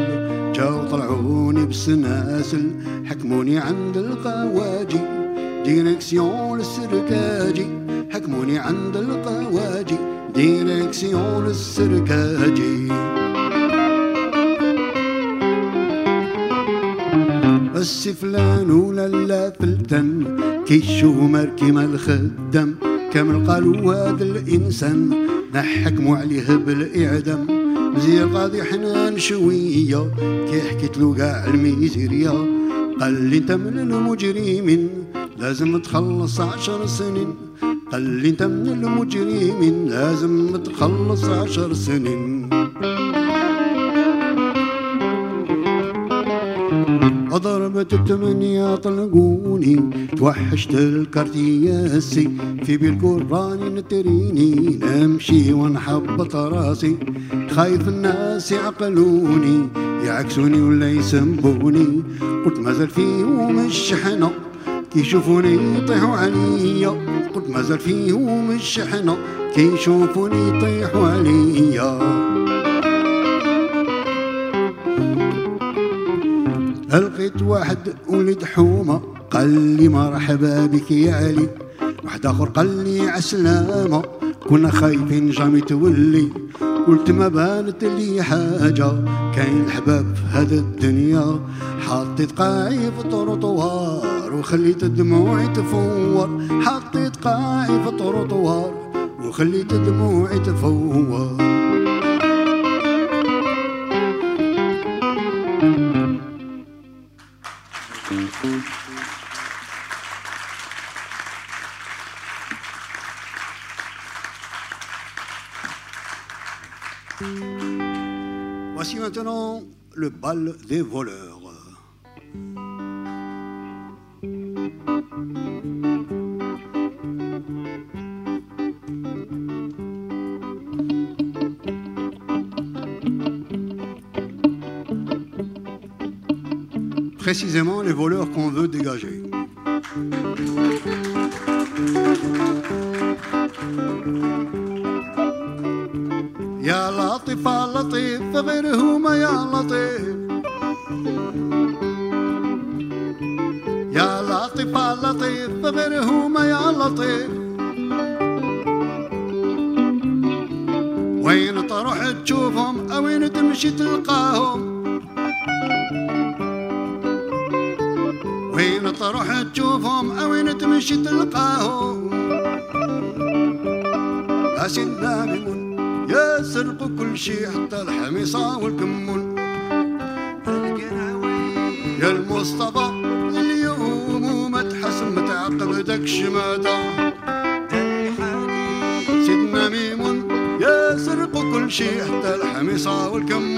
جاو طلعوني بالسناسل حكموني عند القواجي. ديريكسيون للسركاجي حكموني عند القواجي. ديريكسيون للسركاجي. بس فلان ولا لا فلتن كيشو مركي ما الخدم. كامل قالوا هذا الإنسان نحكموا عليه بالاعدام مزير قاضي حنان شوية كي حكيت له كاع الميزيريا. قال لي انت من المجرمين لازم تخلص عشر سنين. قال لي انت من المجرمين لازم تخلص عشر سنين. ضربت الثمانية طلقوني توحشت الكارتياسي في بالقراني نتريني نمشي ونحبط راسي خايف الناس يعقلوني يعكسوني ولا يسبوني قلت مازال فيهم الشحنة كيشوفوني يطيحوا عليا قلت مازال فيهم الشحنة كيشوفوني يطيحوا عليا. لقيت واحد ولد حومة قال لي مرحبا بك يا علي؟ واحد آخر قال لي عسلامة كنا خايفين جامي تولي. قلت ما بانت لي حاجة كاين الحباب في هذا الدنيا. حطيت قاعي في وخليت دموعي تفور حطيت قاعي في طروطوار وخليت دموعي تفور Voici maintenant le bal des voleurs. Précisément les voleurs qu'on veut dégager. يا لطيف لطيف غيرهما يا لطيف يا لطيف لطيف غيرهما يا لطيف وين تروح تشوفهم او وين تمشي تلقاهم تروح تشوفهم أو تمشي تلقاهم. يا سيدنا ميمون يسرقوا كل شي حتى الحميصة والكمون. يا المصطفى اليوم وما تحسن ما تعقبتك شماتة سيدنا ميمون يسرقوا كل شي حتى الحميصة والكمونة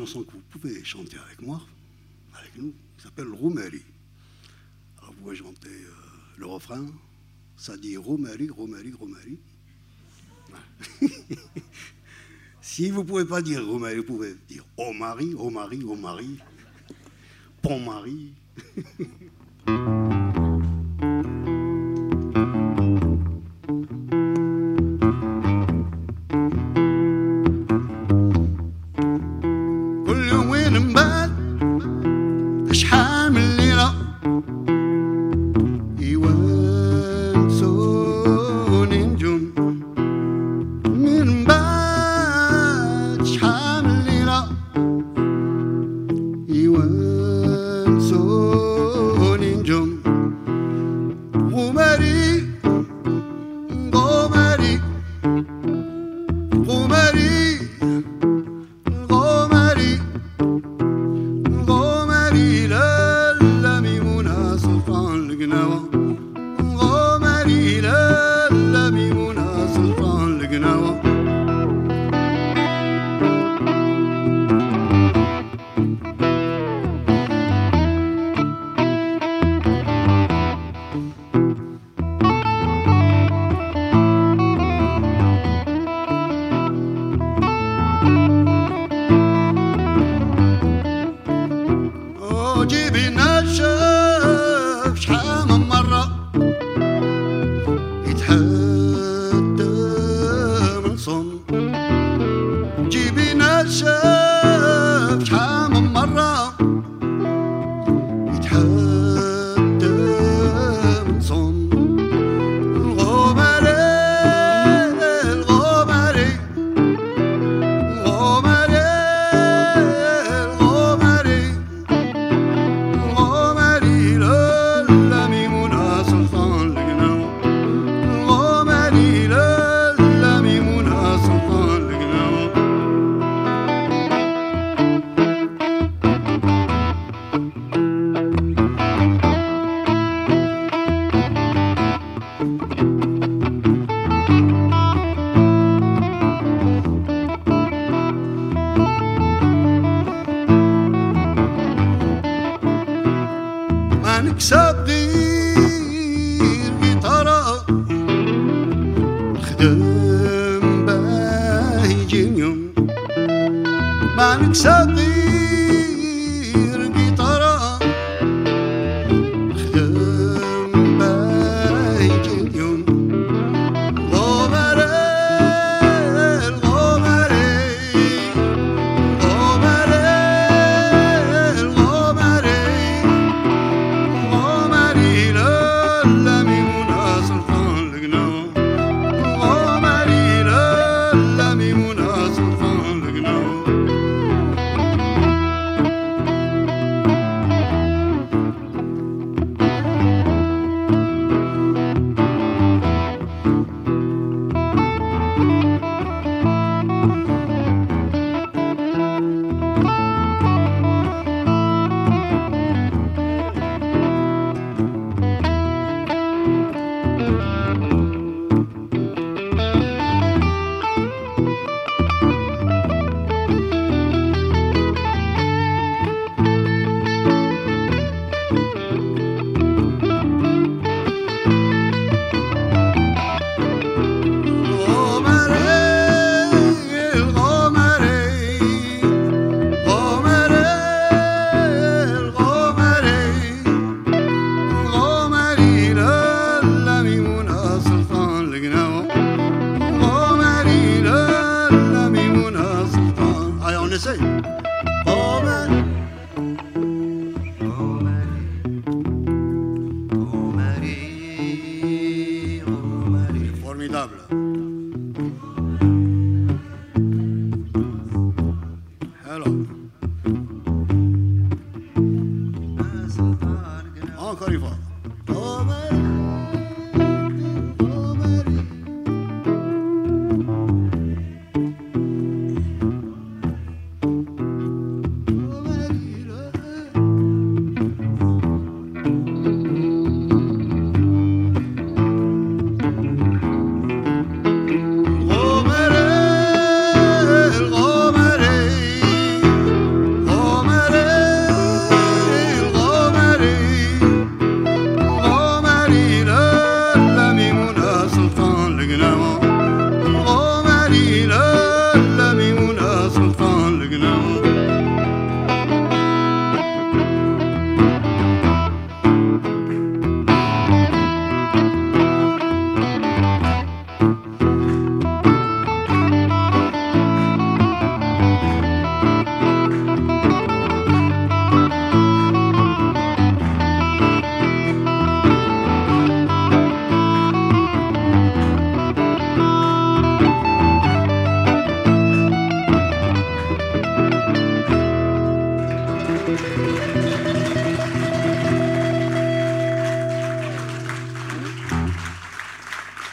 chanson que vous pouvez chanter avec moi, avec nous, qui s'appelle Roumeli. Alors vous pouvez chanter euh, le refrain, ça dit Roumeli, Roumeli, Roumeli. si vous ne pouvez pas dire Roumeli, vous pouvez dire Oh Marie, Oh Marie, Oh Marie, Pont Marie.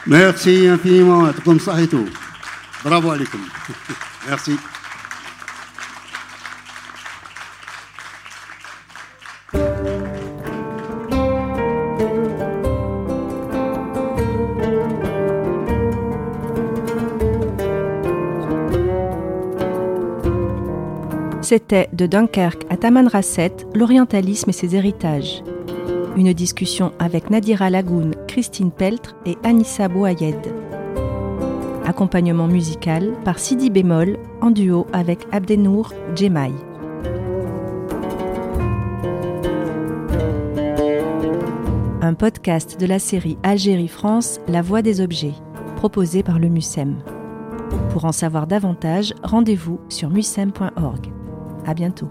Merci infiniment. Comme ça et tout. Bravo alaikum. Merci. C'était de Dunkerque à Tamanrasset, l'orientalisme et ses héritages. Une discussion avec Nadira Lagoun, Christine Peltre et Anissa Bouayed. Accompagnement musical par Sidi Bémol en duo avec Abdenour Djemai. Un podcast de la série Algérie-France, La Voix des Objets, proposé par le MUSEM. Pour en savoir davantage, rendez-vous sur musem.org. À bientôt.